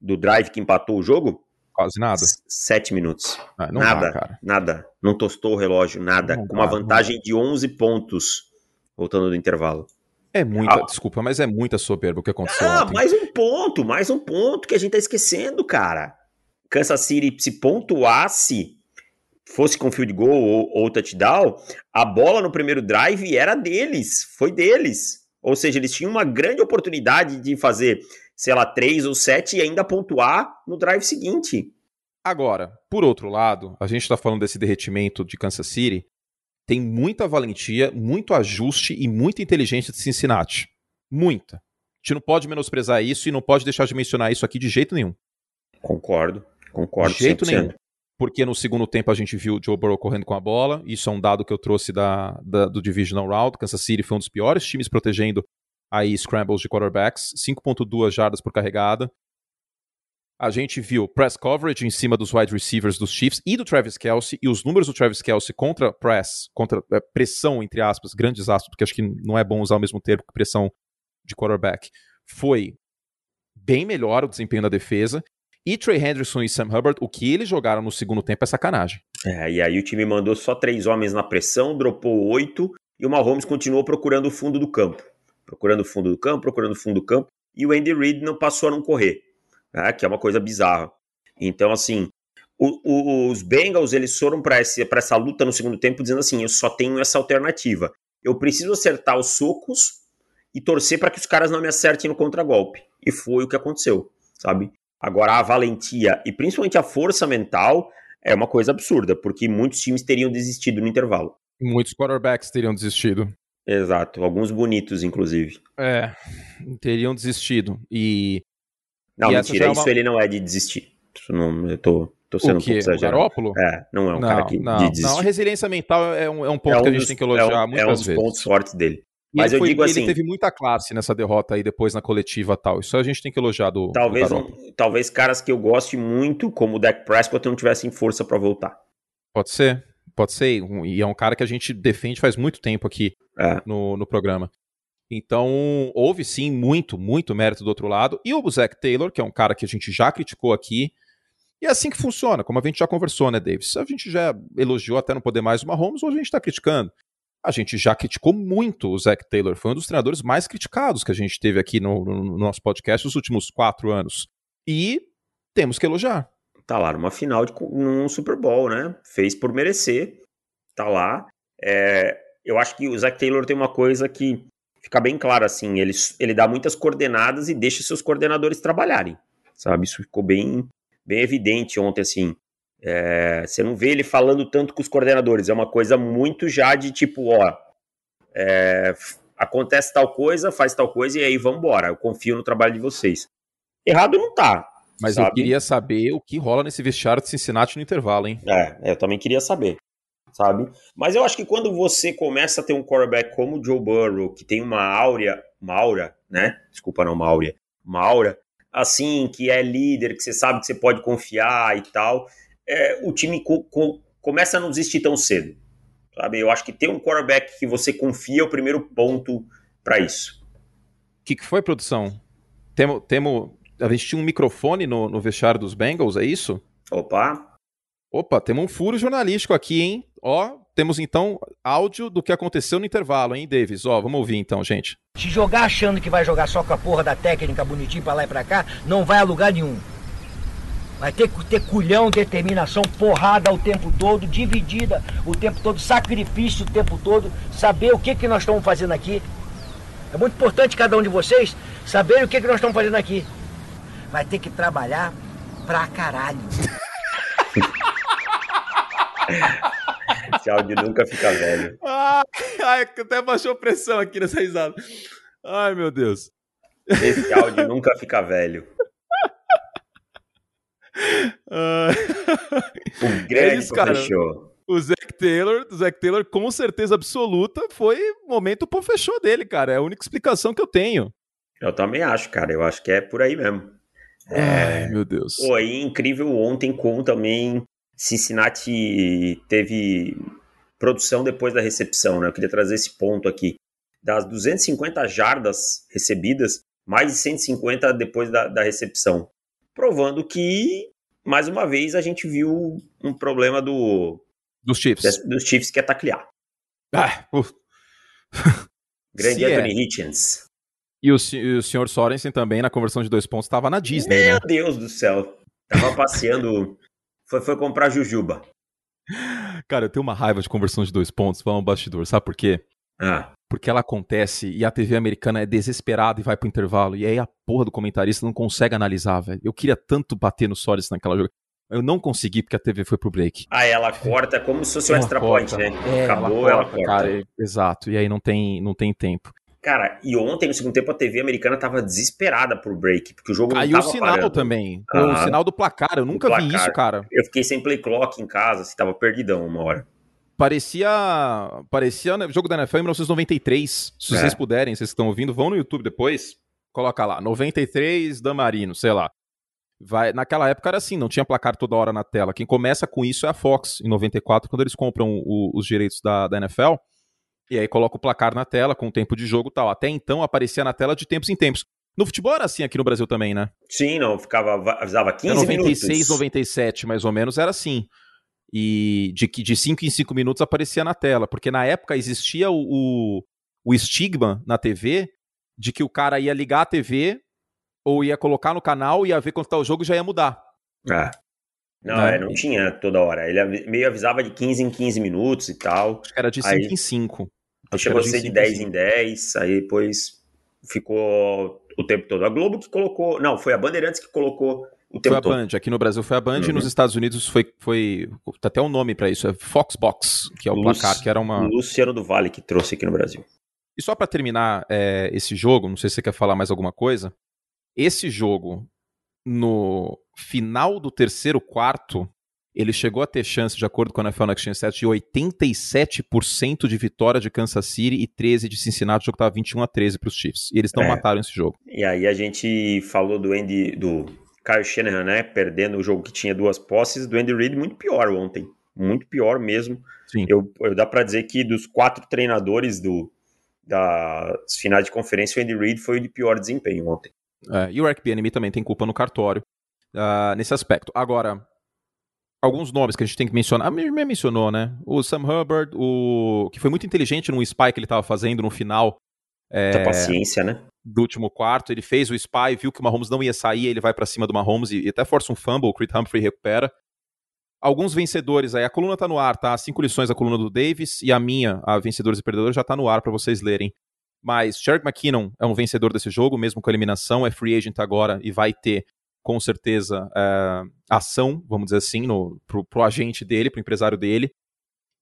do drive que empatou o jogo? Quase nada. Sete minutos. Ah, nada, dá, nada. Não tostou o relógio, nada. Não com dá, uma vantagem de 11 pontos, voltando do intervalo. É muita, ah. desculpa, mas é muita soberba o que aconteceu. Ah, ontem. mais um ponto, mais um ponto que a gente tá esquecendo, cara. Kansas City se pontuasse fosse com field goal ou, ou touchdown, a bola no primeiro drive era deles, foi deles. Ou seja, eles tinham uma grande oportunidade de fazer, sei lá, três ou sete e ainda pontuar no drive seguinte. Agora, por outro lado, a gente está falando desse derretimento de Kansas City, tem muita valentia, muito ajuste e muita inteligência de Cincinnati. Muita. A gente não pode menosprezar isso e não pode deixar de mencionar isso aqui de jeito nenhum. Concordo, concordo. De jeito 100%. nenhum. Porque no segundo tempo a gente viu o Joe Burrow correndo com a bola. Isso é um dado que eu trouxe da, da do Divisional Round. Kansas City foi um dos piores times protegendo aí scrambles de quarterbacks. 5.2 jardas por carregada. A gente viu press coverage em cima dos wide receivers dos Chiefs e do Travis Kelsey, e os números do Travis Kelsey contra press, contra é, pressão, entre aspas, grandes aspas, porque acho que não é bom usar o mesmo termo que pressão de quarterback, foi bem melhor o desempenho da defesa. E Trey Henderson e Sam Hubbard, o que eles jogaram no segundo tempo é sacanagem. É, e aí o time mandou só três homens na pressão, dropou oito, e o Mahomes continuou procurando o fundo do campo. Procurando o fundo do campo, procurando o fundo do campo, e o Andy Reid não passou a não correr né, que é uma coisa bizarra. Então, assim, o, o, os Bengals eles foram para essa luta no segundo tempo dizendo assim: eu só tenho essa alternativa. Eu preciso acertar os socos e torcer para que os caras não me acertem no contragolpe. E foi o que aconteceu, sabe? Agora, a valentia e principalmente a força mental é uma coisa absurda, porque muitos times teriam desistido no intervalo. Muitos quarterbacks teriam desistido. Exato, alguns bonitos, inclusive. É, teriam desistido. E não, e mentira, é uma... isso ele não é de desistir. Isso não, eu tô, tô sendo um pouco exagerado. O Garópolo? É, não é um não, cara que não, de desistir. Não, a resiliência mental é um, é um ponto é um que a gente dos, tem que elogiar é um, muitas vezes. É um dos vezes. pontos fortes dele. Mas eu foi, digo assim. Ele teve muita classe nessa derrota aí depois na coletiva tal. Isso a gente tem que elogiar do. Talvez, do um, talvez caras que eu goste muito, como o Dak Prescott, não tivessem força para voltar. Pode ser, pode ser. E é um cara que a gente defende faz muito tempo aqui é. no, no programa. Então, houve sim muito, muito mérito do outro lado. E o Zach Taylor, que é um cara que a gente já criticou aqui. E é assim que funciona, como a gente já conversou, né, Davis? A gente já elogiou até não poder mais o Mahomes, hoje a gente está criticando. A gente já criticou muito o Zach Taylor. Foi um dos treinadores mais criticados que a gente teve aqui no, no nosso podcast nos últimos quatro anos. E temos que elogiar. Tá lá numa final de num Super Bowl, né? Fez por merecer. Tá lá. É, eu acho que o Zach Taylor tem uma coisa que fica bem claro assim, ele, ele dá muitas coordenadas e deixa seus coordenadores trabalharem, sabe? Isso ficou bem, bem evidente ontem, assim. É, você não vê ele falando tanto com os coordenadores, é uma coisa muito já de tipo, ó, é, acontece tal coisa, faz tal coisa e aí vamos embora. Eu confio no trabalho de vocês. Errado não tá. Mas sabe? eu queria saber o que rola nesse vestiário de Cincinnati no intervalo, hein? É, eu também queria saber sabe? Mas eu acho que quando você começa a ter um quarterback como o Joe Burrow, que tem uma áurea, uma aura, né? Desculpa, não, uma áurea, uma aura, assim, que é líder, que você sabe que você pode confiar e tal, é, o time co co começa a não desistir tão cedo, sabe? Eu acho que ter um quarterback que você confia é o primeiro ponto para isso. O que, que foi, produção? Temo, temo, a gente tinha um microfone no, no vestiário dos Bengals, é isso? Opa! Opa, temos um furo jornalístico aqui, hein? Ó, temos então áudio do que aconteceu no intervalo, hein, Davis? Ó, vamos ouvir então, gente. Se jogar achando que vai jogar só com a porra da técnica bonitinho pra lá e pra cá, não vai a lugar nenhum. Vai ter que ter culhão, determinação, porrada o tempo todo, dividida o tempo todo, sacrifício o tempo todo, saber o que, que nós estamos fazendo aqui. É muito importante cada um de vocês saber o que, que nós estamos fazendo aqui. Vai ter que trabalhar pra caralho. Esse áudio nunca fica velho. Ai, até baixou pressão aqui nessa risada. Ai, meu Deus. Esse áudio nunca fica velho. O é isso, fechou. O Zac Taylor, o Zac Taylor, com certeza absoluta, foi o momento pro fechou dele, cara. É a única explicação que eu tenho. Eu também acho, cara. Eu acho que é por aí mesmo. É... Ai, meu Deus. Pô, aí incrível ontem com também Cincinnati teve produção depois da recepção, né? Eu queria trazer esse ponto aqui. Das 250 jardas recebidas, mais de 150 depois da, da recepção. Provando que, mais uma vez, a gente viu um problema do... Dos Chiefs. Dos Chiefs que é taclear. Ah, Grande Anthony é. Hitchens. E o, e o senhor Sorensen também, na conversão de dois pontos, estava na Disney, Meu né? Deus do céu. Tava passeando foi, foi comprar Jujuba. Cara, eu tenho uma raiva de conversão de dois pontos, vamos um bastidor, sabe por quê? Ah. Porque ela acontece e a TV americana é desesperada e vai pro intervalo. E aí a porra do comentarista não consegue analisar, velho. Eu queria tanto bater no Solis naquela jogo. Eu não consegui porque a TV foi pro break. Ah, ela corta como se fosse um extra point, né? É, Acabou, ela corta, ela corta. Cara, é, exato. E aí não tem, não tem tempo. Cara, e ontem no segundo tempo a TV americana tava desesperada pro break, porque o jogo Caiu não tava o sinal parando. também. Ah. o sinal do placar. Eu nunca vi placar. isso, cara. Eu fiquei sem play clock em casa, assim, tava perdidão uma hora. Parecia. Parecia né, jogo da NFL em 1993. Se É. vocês puderem, vocês que estão ouvindo, vão no YouTube depois. Coloca lá, 93 Damarino, sei lá. Vai, naquela época era assim, não tinha placar toda hora na tela. Quem começa com isso é a Fox, em 94, quando eles compram o- os direitos da, da NFL. E aí coloca o placar na tela com o tempo de jogo e tal. Até então aparecia na tela de tempos em tempos. No futebol era assim aqui no Brasil também, né? Sim, não, ficava, avisava 15 Era 96, minutos. 97, mais ou menos, era assim. E de que de 5 em 5 minutos aparecia na tela, porque na época existia o, o, o estigma na TV de que o cara ia ligar a TV ou ia colocar no canal, ia ver quanto tá o jogo e já ia mudar. É. Não, Né? é, não tinha toda hora. Ele meio avisava de 15 em 15 minutos e tal. Era de 5 Aí- em 5. Aí Acho chegou a ser de de cinco em 10 cinco. em 10, aí depois ficou o tempo todo. A Globo que colocou. Não, foi a Bandeirantes que colocou o Foi a todo. Band, aqui no Brasil foi a Band e Uhum. nos Estados Unidos foi, foi. Tá até um nome pra isso, é Foxbox, que é o Lu- placar, que era uma. O Luciano do Vale que trouxe aqui no Brasil. E só pra terminar é, esse jogo, não sei se você quer falar mais alguma coisa. Esse jogo, no final do terceiro quarto, ele chegou a ter chance, de acordo com a NFL Next Gen Stats, de 87% de vitória de Kansas City e 13 de Cincinnati. O jogo tava 21 a 13 pros Chiefs. E eles não É. mataram esse jogo. E aí a gente falou do Andy, do Kyle Shanahan, né? Perdendo o jogo que tinha duas posses, do Andy Reid muito pior ontem. Muito pior mesmo. Sim. Eu, eu dá pra dizer que dos quatro treinadores do, das finais de conferência, o Andy Reid foi o de pior desempenho ontem. É, e o Bieniemy também tem culpa no cartório ah, nesse aspecto. Agora, alguns nomes que a gente tem que mencionar. A minha mencionou, né? O Sam Hubbard, o que foi muito inteligente num spy que ele estava fazendo no final Muita paciência, né? Do último quarto. Ele fez o spy, viu que o Mahomes não ia sair, ele vai pra cima do Mahomes e, e até força um fumble, o Creed Humphrey recupera. Alguns vencedores aí, a coluna tá no ar, tá? Cinco lições, a coluna do Davis e a minha, a Vencedores e Perdedores, já tá no ar pra vocês lerem. Mas Sherrick McKinnon é um vencedor desse jogo, mesmo com a eliminação, é free agent agora e vai ter, com certeza, é, ação, vamos dizer assim, no, pro, pro agente dele, pro empresário dele.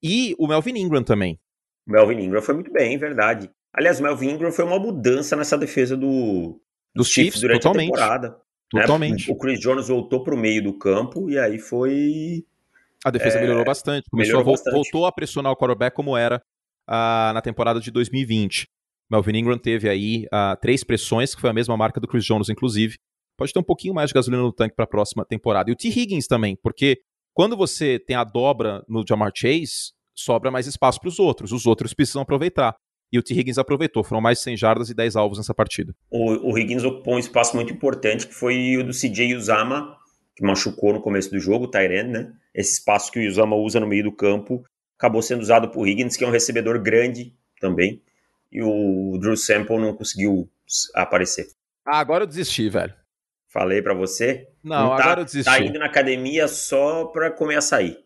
E o Melvin Ingram também. O Melvin Ingram foi muito bem, verdade. Aliás, o Melvin Ingram foi uma mudança nessa defesa do, Dos Chiefs, durante totalmente. a temporada. né? Totalmente. O Chris Jones voltou pro meio do campo e aí foi. A defesa É, melhorou bastante. Começou melhorou a bastante. voltou a pressionar o quarterback como era ah, na temporada de 2020. Melvin Ingram teve aí ah, três pressões, que foi a mesma marca do Chris Jones, inclusive. Pode ter um pouquinho mais de gasolina no tanque para a próxima temporada. E o T. Higgins também, porque quando você tem a dobra no Jamar Chase, sobra mais espaço para os outros. Os outros precisam aproveitar. E o T. Higgins aproveitou. Foram mais de 100 jardas e 10 alvos nessa partida. O, o Higgins ocupou um espaço muito importante, que foi o do CJ Uzama, que machucou no começo do jogo, o Tyrene, né? Esse espaço que o Uzama usa no meio do campo acabou sendo usado por Higgins, que é um recebedor grande também. E o Drew Sample não conseguiu aparecer. Ah, agora eu desisti, velho. Falei pra você? Não, tá, agora eu desisti. Tá indo na academia só pra comer açaí.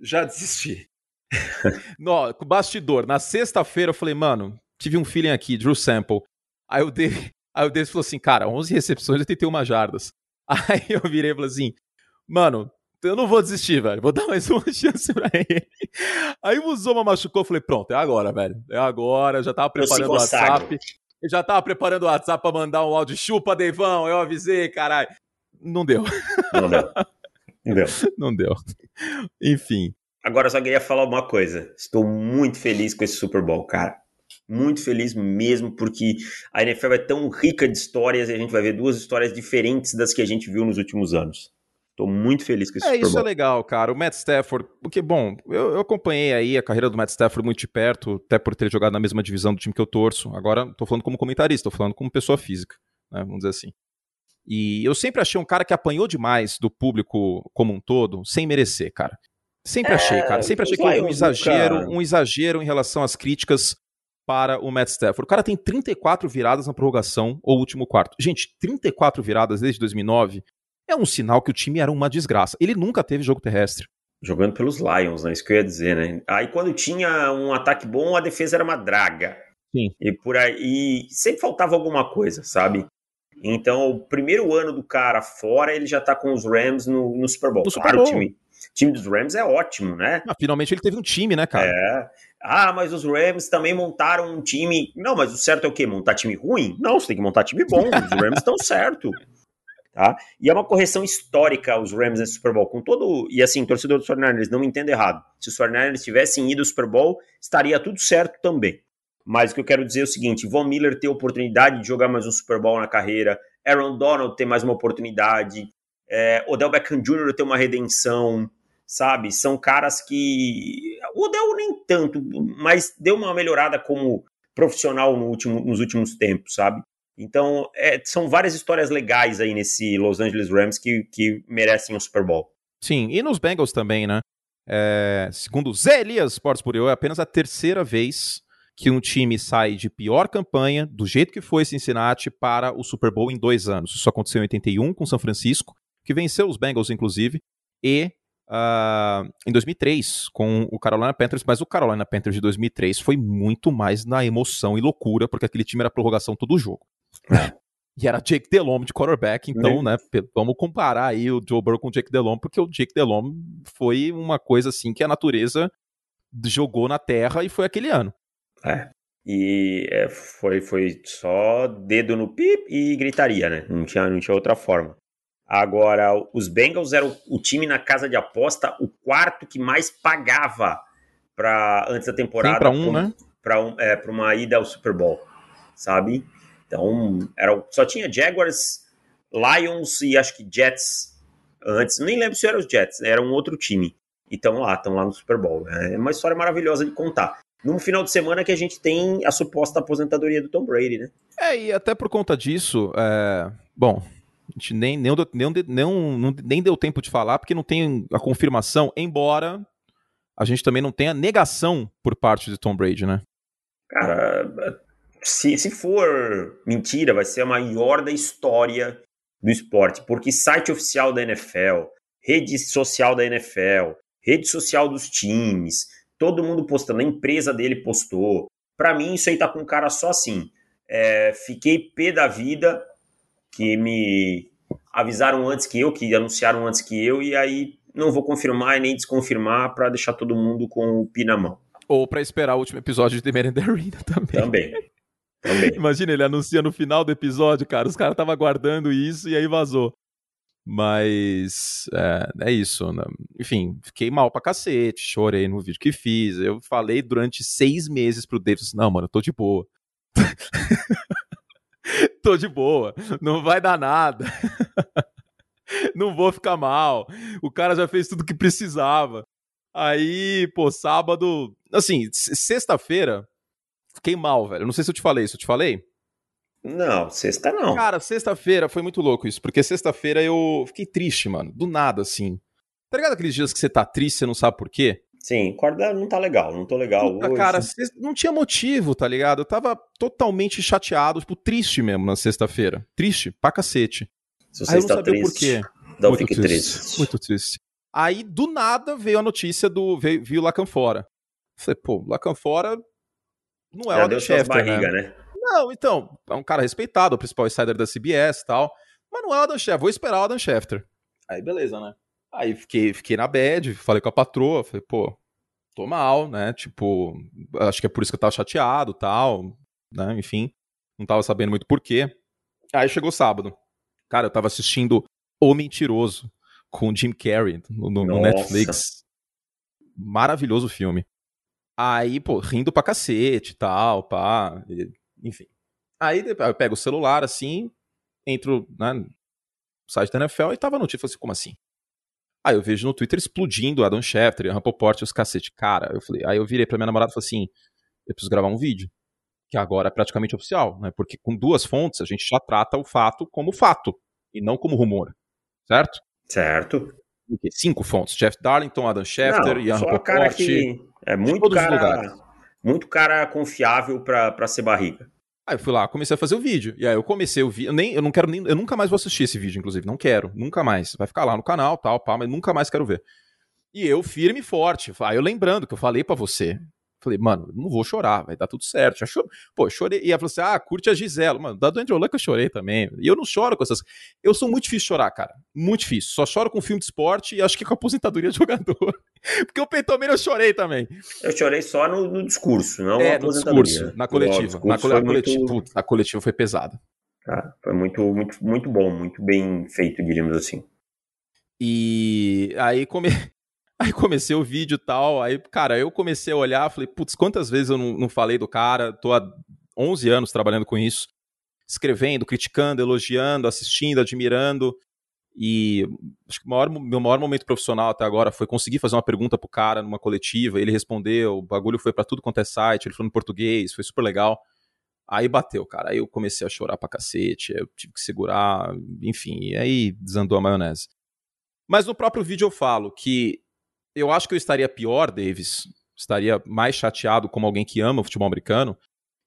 Já desisti. no, bastidor. Na sexta-feira eu falei, mano, tive um feeling aqui, Drew Sample. Aí o David, aí o falou assim, cara, 11 recepções, 81 jardas. Aí eu virei e falei assim, mano, eu não vou desistir, velho. Vou dar mais uma chance pra ele. Aí o Zoma machucou, eu falei, pronto, é agora, velho. É agora, eu já tava preparando o. WhatsApp. Eu já tava preparando o WhatsApp pra mandar um áudio, chupa, Deivão, eu avisei, caralho. Não deu, Não deu. Não deu. não deu. Enfim, Agora eu só queria falar uma coisa. Estou muito feliz com esse Super Bowl, cara. Muito feliz mesmo, porque a NFL é tão rica de histórias e a gente vai ver duas histórias diferentes das que a gente viu nos últimos anos. Estou muito feliz com esse É, Super isso é Bowl. legal, cara. O Matt Stafford, porque, bom, eu, eu acompanhei aí a carreira do Matt Stafford muito de perto, até por ter jogado na mesma divisão do time que eu torço. Agora, tô falando como comentarista, tô falando como pessoa física, né, vamos dizer assim. E eu sempre achei um cara que apanhou demais do público como um todo, sem merecer, cara. Sempre achei, cara. Sempre achei que houve um exagero, nunca- um exagero em relação às críticas para o Matt Stafford. O cara tem 34 viradas na prorrogação ou último quarto. Gente, 34 viradas desde 2009 é um sinal que o time era uma desgraça. Ele nunca teve jogo terrestre. Jogando pelos Lions, né? Isso que eu ia dizer, né? Aí quando tinha um ataque bom, a defesa era uma draga. Sim. E por aí. E sempre faltava alguma coisa, sabe? Então, o primeiro ano do cara fora, ele já tá com os Rams no, no Super Bowl. No claro, Super Bowl. o time, o time dos Rams é ótimo, né? Ah, finalmente ele teve um time, né, cara? É. Ah, mas os Rams também montaram um time. Não, mas o certo é o quê? Montar time ruim? Não, você tem que montar time bom. Os Rams estão certo. Tá? E é uma correção histórica os Rams nesse Super Bowl. Com todo. E assim, torcedor dos 49ers, não me entenda errado. Se os 49ers tivessem ido ao Super Bowl, estaria tudo certo também. Mas o que eu quero dizer é o seguinte: Von Miller ter a oportunidade de jogar mais um Super Bowl na carreira, Aaron Donald ter mais uma oportunidade, é, Odell Beckham Jr. ter uma redenção, sabe? São caras que. O Odell nem tanto, mas deu uma melhorada como profissional no último, nos últimos tempos, sabe? Então, é, são várias histórias legais aí nesse Los Angeles Rams que, que merecem o Super Bowl. Sim, e nos Bengals também, né? É, segundo Zé Elias Sports por eu, é apenas a terceira vez que um time sai de pior campanha, do jeito que foi Cincinnati, para o Super Bowl em dois anos. Isso aconteceu em 81 com São Francisco, que venceu os Bengals, inclusive, e uh, em 2003 com o Carolina Panthers, mas o Carolina Panthers de 2003 foi muito mais na emoção e loucura, porque aquele time era prorrogação todo o jogo. E era Jake Delhomme de quarterback, então, né, vamos comparar aí o Joe Burrow com o Jake Delhomme, porque o Jake Delhomme foi uma coisa assim que a natureza jogou na terra e foi aquele ano. É. E é, foi, foi só dedo no pip e gritaria, né? Não tinha, não tinha outra forma. Agora, os Bengals eram o time na casa de aposta, o quarto que mais pagava pra, antes da temporada. para um, né? Para um, é, pra uma ida ao Super Bowl, sabe? Então, era, só tinha Jaguars, Lions e acho que Jets antes. Nem lembro se eram os Jets, era um outro time. E estão lá, estão lá no Super Bowl. É uma história maravilhosa de contar num final de semana que a gente tem a suposta aposentadoria do Tom Brady, né? É, e até por conta disso, é... bom, a gente nem, nem, nem, nem, nem deu tempo de falar, porque não tem a confirmação, embora a gente também não tenha negação por parte de Tom Brady, né? Cara, se, se for mentira, vai ser a maior da história do esporte, porque site oficial da NFL, rede social da NFL, rede social dos times, todo mundo postando, a empresa dele postou. Para mim, isso aí tá com um cara só assim. É, fiquei pé da vida, que me avisaram antes que eu, que anunciaram antes que eu, e aí não vou confirmar e nem desconfirmar para deixar todo mundo com o pi na mão. Ou para esperar o último episódio de The Man in the Arena também. Também. Também. Imagina, ele anuncia no final do episódio, cara, os caras estavam aguardando isso e aí vazou. Mas é, é isso. Né? Enfim, fiquei mal pra cacete, chorei no vídeo que fiz. Eu falei durante seis meses pro Davis: não, mano, eu tô de boa. tô de boa, não vai dar nada. não vou ficar mal. O cara já fez tudo que precisava. Aí, pô, sábado. Assim, sexta-feira, fiquei mal, velho. Não sei se eu te falei isso. Eu te falei? Não, sexta não. Cara, sexta-feira foi muito louco isso, porque sexta-feira eu fiquei triste, mano. Do nada, assim. Tá ligado aqueles dias que você tá triste, você não sabe por quê? Sim, acorda não tá legal, não tô legal Puta, hoje. Cara, não tinha motivo, tá ligado? Eu tava totalmente chateado, tipo, triste mesmo na sexta-feira. Triste, pra cacete. Se você Aí eu não está sabia triste, por quê. não muito fique triste, triste. Muito triste. Aí, do nada, veio a notícia do. Veio, viu Lacan fora. Falei, pô, Lacan fora não é Já o Adam Schefter, barriga, né? né? Não, então, é um cara respeitado, o principal insider da CBS e tal. Mas não é o Adam Schefter, vou esperar o Adam Schefter. Aí, beleza, né? Aí fiquei, fiquei na bad, falei com a patroa, falei, pô, tô mal, né? Tipo, acho que é por isso que eu tava chateado tal, né? Enfim, não tava sabendo muito porquê. Aí chegou sábado. Cara, eu tava assistindo O Mentiroso com o Jim Carrey no, no-. Netflix. Maravilhoso filme. Aí, pô, rindo pra cacete e tal, pá. e- enfim. Aí eu pego o celular assim, entro né, no site da NFL e tava a notícia, falei assim, como assim? Aí eu vejo no Twitter explodindo Adam Schefter, Ian Rapoport e os cacete. Cara, eu falei, aí eu virei pra minha namorada e falei assim, eu preciso gravar um vídeo. Que agora é praticamente oficial, né? Porque com duas fontes a gente já trata o fato como fato e não como rumor. Certo? Certo. Cinco fontes. Jeff Darlington, Adam Schefter, Não, Ian só Rapoport. cara que é muito todos os cara, lugares. muito cara confiável pra, pra ser barriga. Aí eu fui lá, comecei a fazer o vídeo. E aí eu comecei o vídeo. Eu, nem, eu não quero nem. Eu nunca mais vou assistir esse vídeo, inclusive. Não quero. Nunca mais. Vai ficar lá no canal, tal, pá, mas nunca mais quero ver. E eu, firme e forte. Aí eu lembrando que eu falei pra você. Falei, mano, não vou chorar, vai dar tudo certo. Já choro... Pô, chorei. E ela falou assim: ah, curte a Gisela. Mano, da do Andrew Luck eu chorei também. E eu não choro com essas. Eu sou muito difícil de chorar, cara. Muito difícil. Só choro com filme de esporte e acho que com a aposentadoria de jogador. Porque o Peitomene eu chorei também. Eu chorei só no, no discurso, não É, no discurso, na coletiva. Na, cole... coletiva muito... Putz, a coletiva foi pesada. Ah, foi muito, muito, muito bom, muito bem feito, diríamos assim. E aí come... Aí comecei o vídeo e tal, aí, cara, eu comecei a olhar, falei, putz, quantas vezes eu não, não falei do cara, tô há 11 anos trabalhando com isso, escrevendo, criticando, elogiando, assistindo, admirando, e acho que maior, meu maior momento profissional até agora foi conseguir fazer uma pergunta pro cara numa coletiva, ele respondeu, o bagulho foi para tudo quanto é site, ele falou em português, foi super legal. Aí bateu, cara. Aí eu comecei a chorar pra cacete, eu tive que segurar, enfim, e aí desandou a maionese. Mas no próprio vídeo eu falo que eu acho que eu estaria pior, Davis, estaria mais chateado como alguém que ama o futebol americano,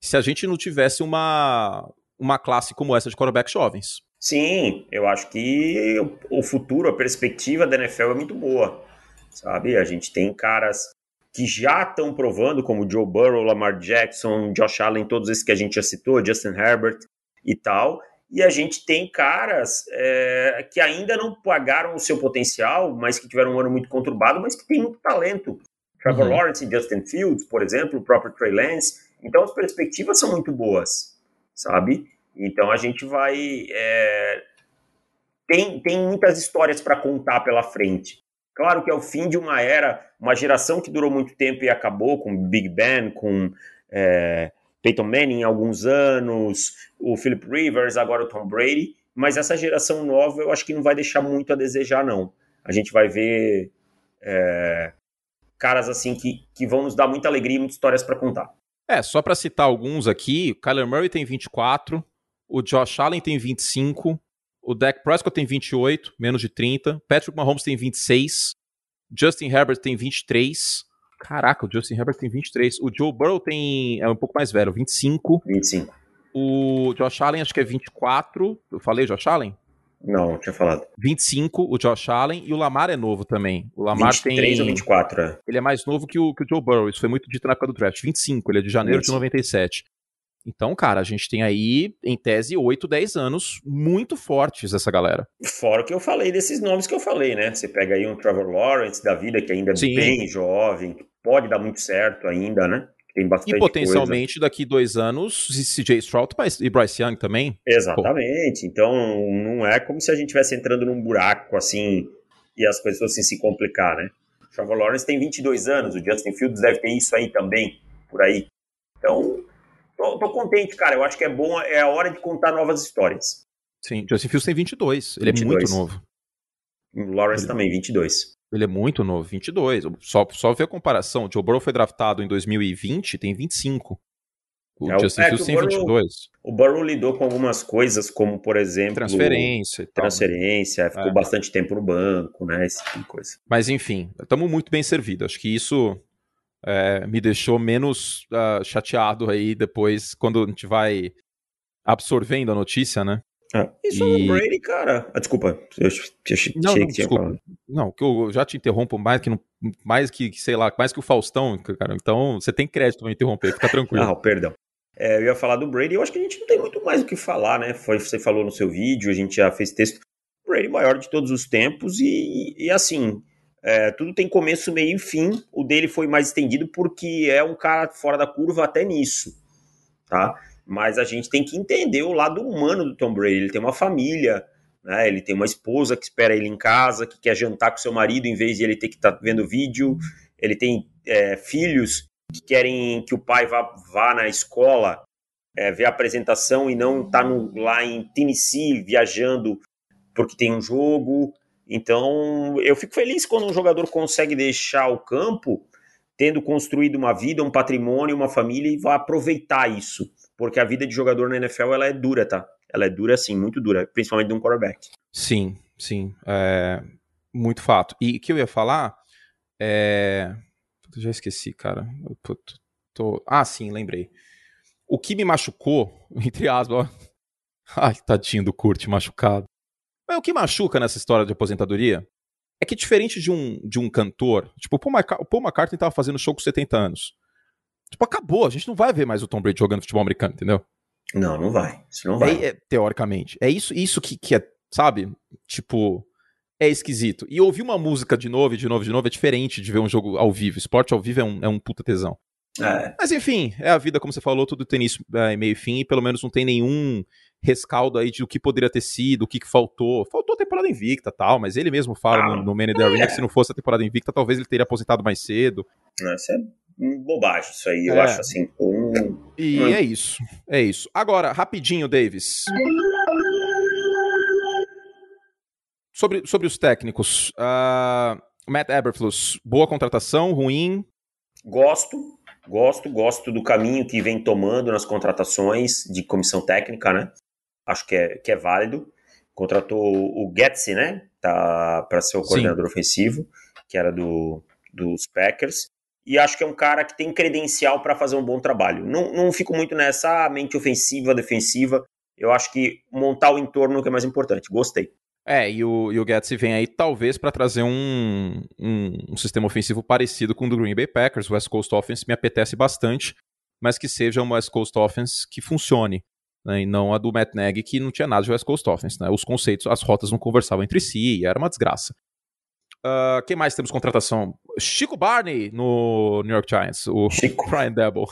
se a gente não tivesse uma, uma classe como essa de quarterbacks jovens. Sim, eu acho que o futuro, a perspectiva da NFL é muito boa, sabe? A gente tem caras que já estão provando, como Joe Burrow, Lamar Jackson, Josh Allen, todos esses que a gente já citou, Justin Herbert e tal, e a gente tem caras é, que ainda não pagaram o seu potencial, mas que tiveram um ano muito conturbado, mas que têm muito talento. Trevor uhum. Lawrence e Justin Fields, por exemplo, o próprio Trey Lance. Então as perspectivas são muito boas, sabe? Então a gente vai. É... Tem, tem muitas histórias para contar pela frente. Claro que é o fim de uma era, uma geração que durou muito tempo e acabou, com Big Ben, com é, Peyton Manning alguns anos, o Philip Rivers, agora o Tom Brady, mas essa geração nova eu acho que não vai deixar muito a desejar, não. A gente vai ver é, caras assim que, que vão nos dar muita alegria e muitas histórias para contar. É, só para citar alguns aqui, o Kyler Murray tem 24, o Josh Allen tem 25, o Dak Prescott tem 28, menos de 30, Patrick Mahomes tem 26, Justin Herbert tem 23, Caraca, o Justin Herbert tem 23. O Joe Burrow tem. É um pouco mais velho, 25. 25. O Josh Allen acho que é 24. Eu falei Josh Allen? Não, não tinha falado. 25, o Josh Allen, e o Lamar é novo também. O Lamar 23 tem. 23 ou 24, é. Ele é mais novo que o, que o Joe Burrow, isso foi muito dito na época do draft. 25, ele é de janeiro 25. de 97. Então, cara, a gente tem aí, em tese, 8, 10 anos muito fortes essa galera. Fora o que eu falei desses nomes que eu falei, né? Você pega aí um Trevor Lawrence da vida, que ainda é Sim. bem jovem, pode dar muito certo ainda, né? Tem bastante E potencialmente coisa. daqui dois anos, CJ Stroud e Bryce Young também. Exatamente. Pô. Então não é como se a gente estivesse entrando num buraco assim e as coisas fossem se complicar, né? O Trevor Lawrence tem 22 anos, o Justin Fields deve ter isso aí também, por aí. Então, tô, tô contente, cara. Eu acho que é bom, é a hora de contar novas histórias. Sim, Justin Fields tem 22, ele 22. é muito novo. O Lawrence ele... também, 22. Ele é muito novo, 22. Só, só ver a comparação. O Joe Burrow foi draftado em 2020, tem 25. O é, Justin é, Fields tem Burrow, 22. O Burrow lidou com algumas coisas, como, por exemplo... Transferência e tal. Transferência, ficou é. bastante tempo no banco, né? Esse tipo de coisa. Mas, enfim, estamos muito bem servidos. Acho que isso é, me deixou menos uh, chateado aí depois, quando a gente vai absorvendo a notícia, né? Ah, e sobre o Brady, cara. Ah, desculpa, eu achei não, não, que desculpa. Não, que eu já te interrompo mais que, mais que, sei lá, mais que o Faustão, cara. Então você tem crédito pra me interromper, fica tranquilo. ah, perdão. É, eu ia falar do Brady, eu acho que a gente não tem muito mais o que falar, né? Foi, você falou no seu vídeo, a gente já fez texto. Brady maior de todos os tempos e, e assim, é, tudo tem começo, meio e fim. O dele foi mais estendido porque é um cara fora da curva até nisso, tá? mas a gente tem que entender o lado humano do Tom Brady. Ele tem uma família, né? Ele tem uma esposa que espera ele em casa, que quer jantar com seu marido em vez de ele ter que estar tá vendo vídeo. Ele tem é, filhos que querem que o pai vá, vá na escola é, ver a apresentação e não tá lá em Tennessee viajando porque tem um jogo. Então, eu fico feliz quando um jogador consegue deixar o campo tendo construído uma vida, um patrimônio, uma família e vai aproveitar isso porque a vida de jogador na NFL ela é dura, tá? Ela é dura, assim, muito dura, principalmente de um quarterback. Sim, sim. É... Muito fato. E o que eu ia falar é. Já esqueci, cara. Tô. Ah, sim, lembrei. O que me machucou, entre aspas. Ai, tadinho do Kurt machucado. Mas o que machuca nessa história de aposentadoria é que diferente de um, de um cantor, tipo, o Paul, McCartney, o Paul McCartney tava fazendo show com 70 anos. Tipo, acabou. A gente não vai ver mais o Tom Brady jogando futebol americano, entendeu? Não, não vai. Isso não vai. É, é, teoricamente. É isso, isso que, que é, sabe? Tipo, é esquisito. E ouvir uma música de novo, de novo, de novo é diferente de ver um jogo ao vivo. Esporte ao vivo é um, é um puta tesão. É. Mas enfim, é a vida, como você falou, tudo tem isso é, meio fim, e pelo menos não tem nenhum rescaldo aí de o que poderia ter sido, o que, que faltou. Faltou a temporada invicta tal, mas ele mesmo fala ah, no, no Man in the Arena é. que se não fosse a temporada invicta, talvez ele teria aposentado mais cedo. Isso é bobagem, isso aí, eu é. acho assim. Um... E é isso, é isso. Agora, rapidinho, Davis. Sobre, sobre os técnicos, uh, Matt Eberflus, boa contratação, ruim? Gosto, gosto, gosto do caminho que vem tomando nas contratações de comissão técnica, né? Acho que é, que é válido. Contratou o Getzi, né? Tá para ser o coordenador Sim. ofensivo, que era do, dos Packers. E acho que é um cara que tem credencial para fazer um bom trabalho. Não, não fico muito nessa ah, mente ofensiva, defensiva. Eu acho que montar o entorno que é mais importante. Gostei. É, e o, e o Getz vem aí talvez para trazer um, um, um, sistema ofensivo parecido com o do Green Bay Packers. O West Coast Offense me apetece bastante, mas que seja um West Coast Offense que funcione. Né, e não a do Matt Nagy, que não tinha nada de West Coast Offense. Né? Os conceitos, as rotas não conversavam entre si, era uma desgraça. Uh, quem mais temos contratação? Chico Barney no New York Giants, o Chico. Brian Debo.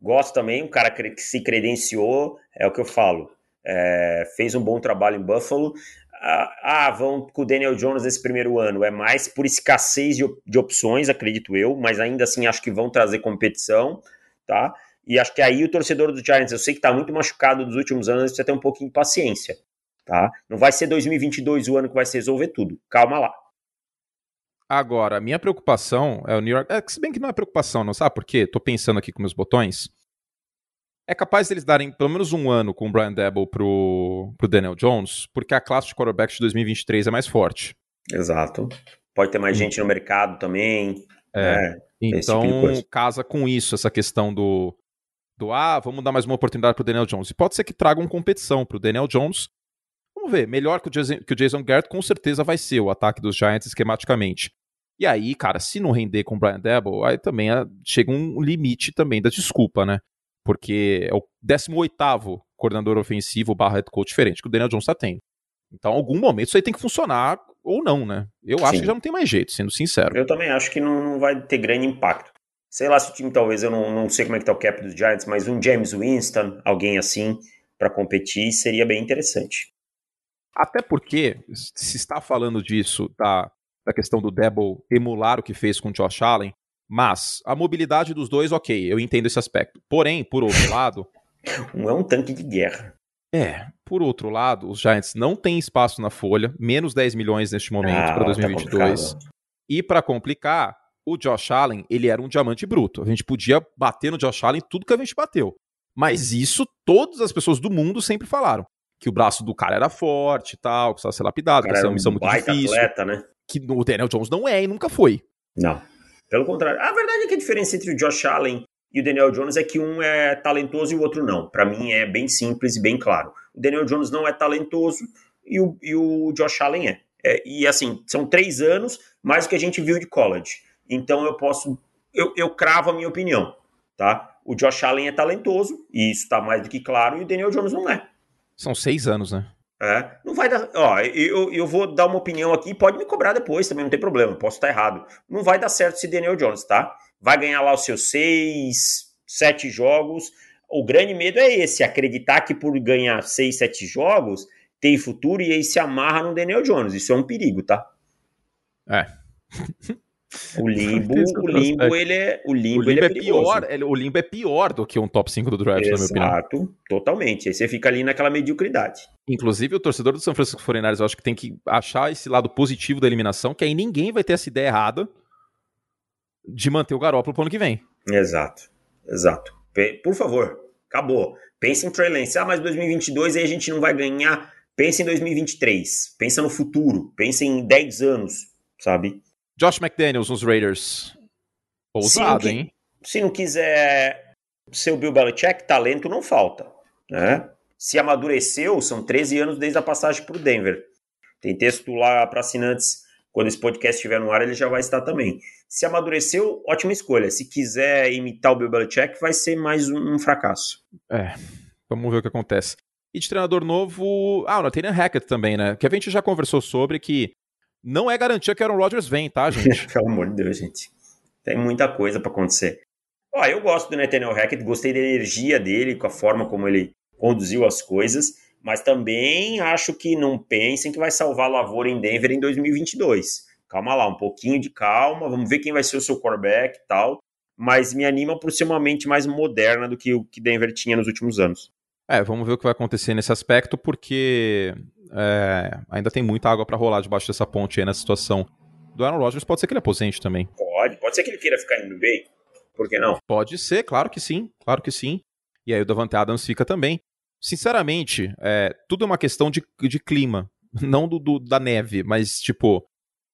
Gosto também, um cara que se credenciou, é o que eu falo. É, fez um bom trabalho em Buffalo ah, vão com o Daniel Jones nesse primeiro ano. É mais por escassez de, de opções, acredito eu, mas ainda assim acho que vão trazer competição, tá? E acho que aí o torcedor do Giants, eu sei que está muito machucado dos últimos anos, precisa ter um pouquinho de paciência, tá? Não vai ser 2022 o ano que vai se resolver tudo. Calma lá. Agora, a minha preocupação é o New York. É, se bem que não é preocupação, não sabe por quê? Tô pensando aqui com meus botões é capaz deles darem pelo menos um ano com o Brian Debo pro, pro Daniel Jones, porque a classe de quarterback de 2023 é mais forte. Exato. Pode ter mais gente no mercado também. É. Né? Então, tipo casa com isso, essa questão do, do ah, vamos dar mais uma oportunidade pro Daniel Jones. E pode ser que tragam competição pro Daniel Jones. Vamos ver, melhor que o Jason, que o Jason Garrett com certeza vai ser o ataque dos Giants esquematicamente. E aí, cara, se não render com o Brian Debo, aí também é, chega um limite também da desculpa, né? porque é o 18 coordenador ofensivo barra head coach diferente que o Daniel Jones está tendo. Então, em algum momento isso aí tem que funcionar ou não, né? Eu Sim. acho que já não tem mais jeito, sendo sincero. Eu também acho que não, não vai ter grande impacto. Sei lá se o time, talvez, eu não, não sei como é que tá o cap dos Giants, mas um James Winston, alguém assim, para competir, seria bem interessante. Até porque, se está falando disso, da, da questão do Debo emular o que fez com o Josh Allen, mas a mobilidade dos dois, ok, eu entendo esse aspecto. Porém, por outro lado. Um é um tanque de guerra. É, por outro lado, os Giants não têm espaço na folha, menos 10 milhões neste momento ah, para 2022. Tá e para complicar, o Josh Allen, ele era um diamante bruto. A gente podia bater no Josh Allen tudo que a gente bateu. Mas isso todas as pessoas do mundo sempre falaram. Que o braço do cara era forte e tal, que precisava ser lapidado, que era uma missão muito difícil. Atleta, né? Que o Daniel Jones não é e nunca foi. Não. Pelo contrário. A verdade é que a diferença entre o Josh Allen e o Daniel Jones é que um é talentoso e o outro não. Para mim é bem simples e bem claro. O Daniel Jones não é talentoso e o, e o Josh Allen é. é. E assim, são três anos mais do que a gente viu de college. Então eu posso. Eu, eu cravo a minha opinião. Tá? O Josh Allen é talentoso, e isso está mais do que claro, e o Daniel Jones não é. São seis anos, né? É, não vai dar. Ó, eu, eu vou dar uma opinião aqui, pode me cobrar depois também, não tem problema, posso estar errado. Não vai dar certo se Daniel Jones, tá? Vai ganhar lá os seus seis, sete jogos. O grande medo é esse, acreditar que por ganhar seis, sete jogos tem futuro e aí se amarra no Daniel Jones. Isso é um perigo, tá? É. O limbo, o limbo, ele é, o limbo, o limbo ele é, é pior, ele, o limbo é pior do que um top 5 do draft, Exato, na minha opinião. Exato, totalmente. Aí você fica ali naquela mediocridade. Inclusive, o torcedor do São Francisco 49ers, eu acho que tem que achar esse lado positivo da eliminação, que aí ninguém vai ter essa ideia errada de manter o Garoppolo pro ano que vem. Exato, exato. Por favor, acabou. Pense em Trey Lance. Ah, mas 2022 aí a gente não vai ganhar. Pense em 2023. Pensa no futuro. Pense em 10 anos, sabe? Josh McDaniels nos Raiders. Ousado, hein? Se não quiser ser o Bill Belichick, talento não falta. Né? Se amadureceu, são 13 anos desde a passagem para o Denver. Tem texto lá para assinantes quando esse podcast estiver no ar, ele já vai estar também. Se amadureceu, ótima escolha. Se quiser imitar o Bill Belichick, vai ser mais um, fracasso. É, vamos ver o que acontece. E de treinador novo, ah, o Nathaniel Hackett também, né? Que a gente já conversou sobre que não é garantia que Aaron Rodgers vem, tá, gente? Pelo amor de Deus, gente. Tem muita coisa para acontecer. Ó, eu gosto do Nathaniel Hackett, gostei da energia dele, com a forma como ele conduziu as coisas, mas também acho que não pensem que vai salvar a lavoura em Denver em 2022. Calma lá, um pouquinho de calma, vamos ver quem vai ser o seu quarterback e tal, mas me anima por ser uma mente mais moderna do que o que Denver tinha nos últimos anos. É, vamos ver o que vai acontecer nesse aspecto, porque é, ainda tem muita água para rolar debaixo dessa ponte aí nessa situação. Do Aaron Rodgers pode ser que ele aposente também. Pode, pode ser que ele queira ficar em Green Bay. Por que não? Pode ser, claro que sim, claro que sim. E aí o Davante Adams fica também. Sinceramente, é, tudo é uma questão de, de clima, não do, do, da neve, mas, tipo,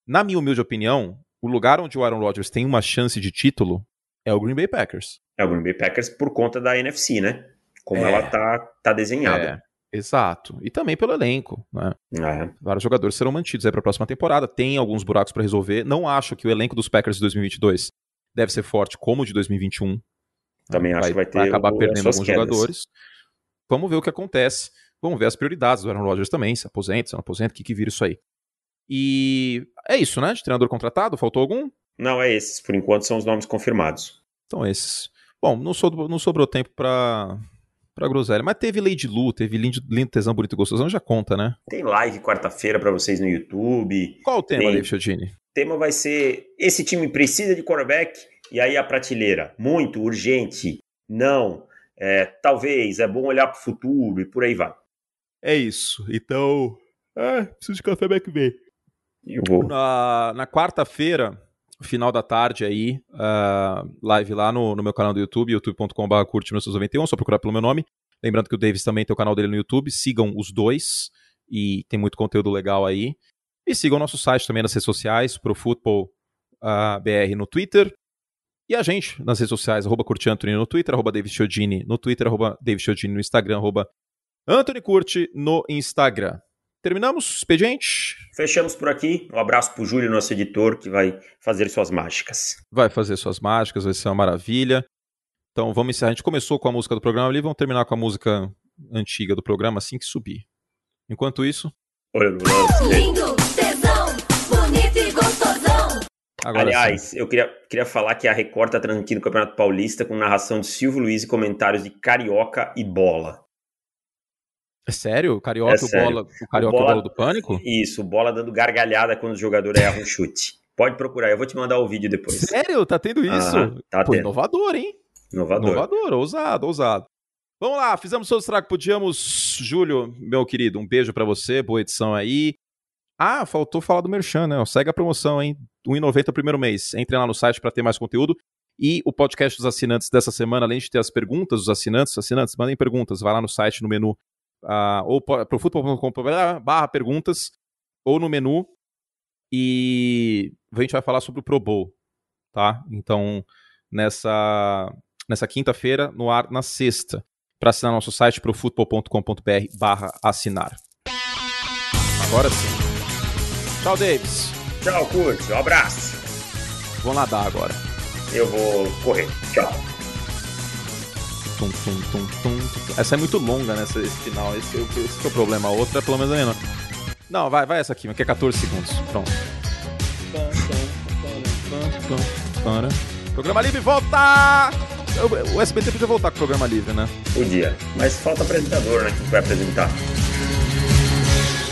na minha humilde opinião, o lugar onde o Aaron Rodgers tem uma chance de título é o Green Bay Packers. É o Green Bay Packers por conta da NFC, né? Como é, ela tá, tá desenhada. É, exato. E também pelo elenco, né? É. Vários jogadores serão mantidos aí para a próxima temporada. Tem alguns buracos para resolver. Não acho que o elenco dos Packers de 2022 deve ser forte como o de 2021. Também acho vai, que vai ter. Vai acabar o, perdendo alguns quedas. jogadores. Vamos ver o que acontece. Vamos ver as prioridades do Aaron Rodgers também. Se aposenta, se não aposenta, o que, que vira isso aí. E é isso, né? De treinador contratado, faltou algum? Não, é esses. Por enquanto são os nomes confirmados. Então, esses. Bom, não, sobrou, não sobrou tempo para pra groselha. Mas teve Lady Lu, teve lindo, lindo tesão, bonito e gostosão, já conta, né? Tem live quarta-feira para vocês no YouTube. Qual o tema, Tem... David? O tema vai ser: esse time precisa de quarterback? E aí a prateleira, muito, urgente, não, é, talvez, é bom olhar para o futuro e por aí vai. É isso. Então, ah, preciso de café back bem. Eu vou. Na, na quarta-feira, final da tarde aí, uh, live lá no, no meu canal do YouTube, youtube.com.br curte 1991, só procurar pelo meu nome. Lembrando que o Davis também tem o canal dele no YouTube, sigam os dois e tem muito conteúdo legal aí. E sigam o nosso site também nas redes sociais, pro Football uh, ah, BR no Twitter. E a gente nas redes sociais, arroba no Twitter, arroba David Chiodini no Twitter, arroba David Chiodini no Instagram, arroba Anthony Curti no Instagram. Terminamos expediente? Fechamos por aqui. Um abraço pro Júlio, nosso editor, que vai fazer suas mágicas. Vai fazer suas mágicas, vai ser uma maravilha. Então vamos encerrar. A gente começou com a música do programa ali, vamos terminar com a música antiga do programa assim que subir. Enquanto isso. Olha. Lindo, tesão, bonito e gostosão. Agora Aliás, sim. eu queria, queria falar que a Record está transmitindo o Campeonato Paulista com narração de Silvio Luiz e comentários de Carioca e Bola. É sério? O Carioca, é sério. O, bola, o Carioca o bola, bola do Pânico? Isso, bola dando gargalhada quando o jogador erra um chute. Pode procurar, eu vou te mandar o vídeo depois. Sério? Tá tendo isso? Ah, tá Pô, tendo. inovador, hein? Inovador. Inovador, ousado, ousado. Vamos lá, fizemos todo o estrago que podíamos. Júlio, meu querido, um beijo para você, boa edição aí. Ah, faltou falar do Merchan, né? Segue a promoção, hein? R$1,90 o primeiro mês. Entre lá no site para ter mais conteúdo. E o podcast dos assinantes dessa semana, além de ter as perguntas dos assinantes, assinantes, mandem perguntas. Vai lá no site, no menu uh, ou para futebol.com.br barra perguntas, ou no menu, e a gente vai falar sobre o Pro Bowl, tá? Então, nessa, nessa quinta-feira, no ar na sexta, para assinar nosso site profutbol.com.br barra assinar. Agora sim. Tchau, Davis. Tchau, Curte. Um abraço. Vou nadar agora. Eu vou correr. Tchau tum, tum, tum, tum, Essa é muito longa, né? Esse, final. Esse, esse é o problema. A outra é pelo menos menor. Não, vai, vai essa aqui, que é 14 segundos. Pronto. Programa Livre volta! O SBT podia voltar com o programa livre, né? Podia. Mas falta apresentador, né? Que vai apresentar.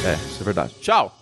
É, isso é verdade. Tchau!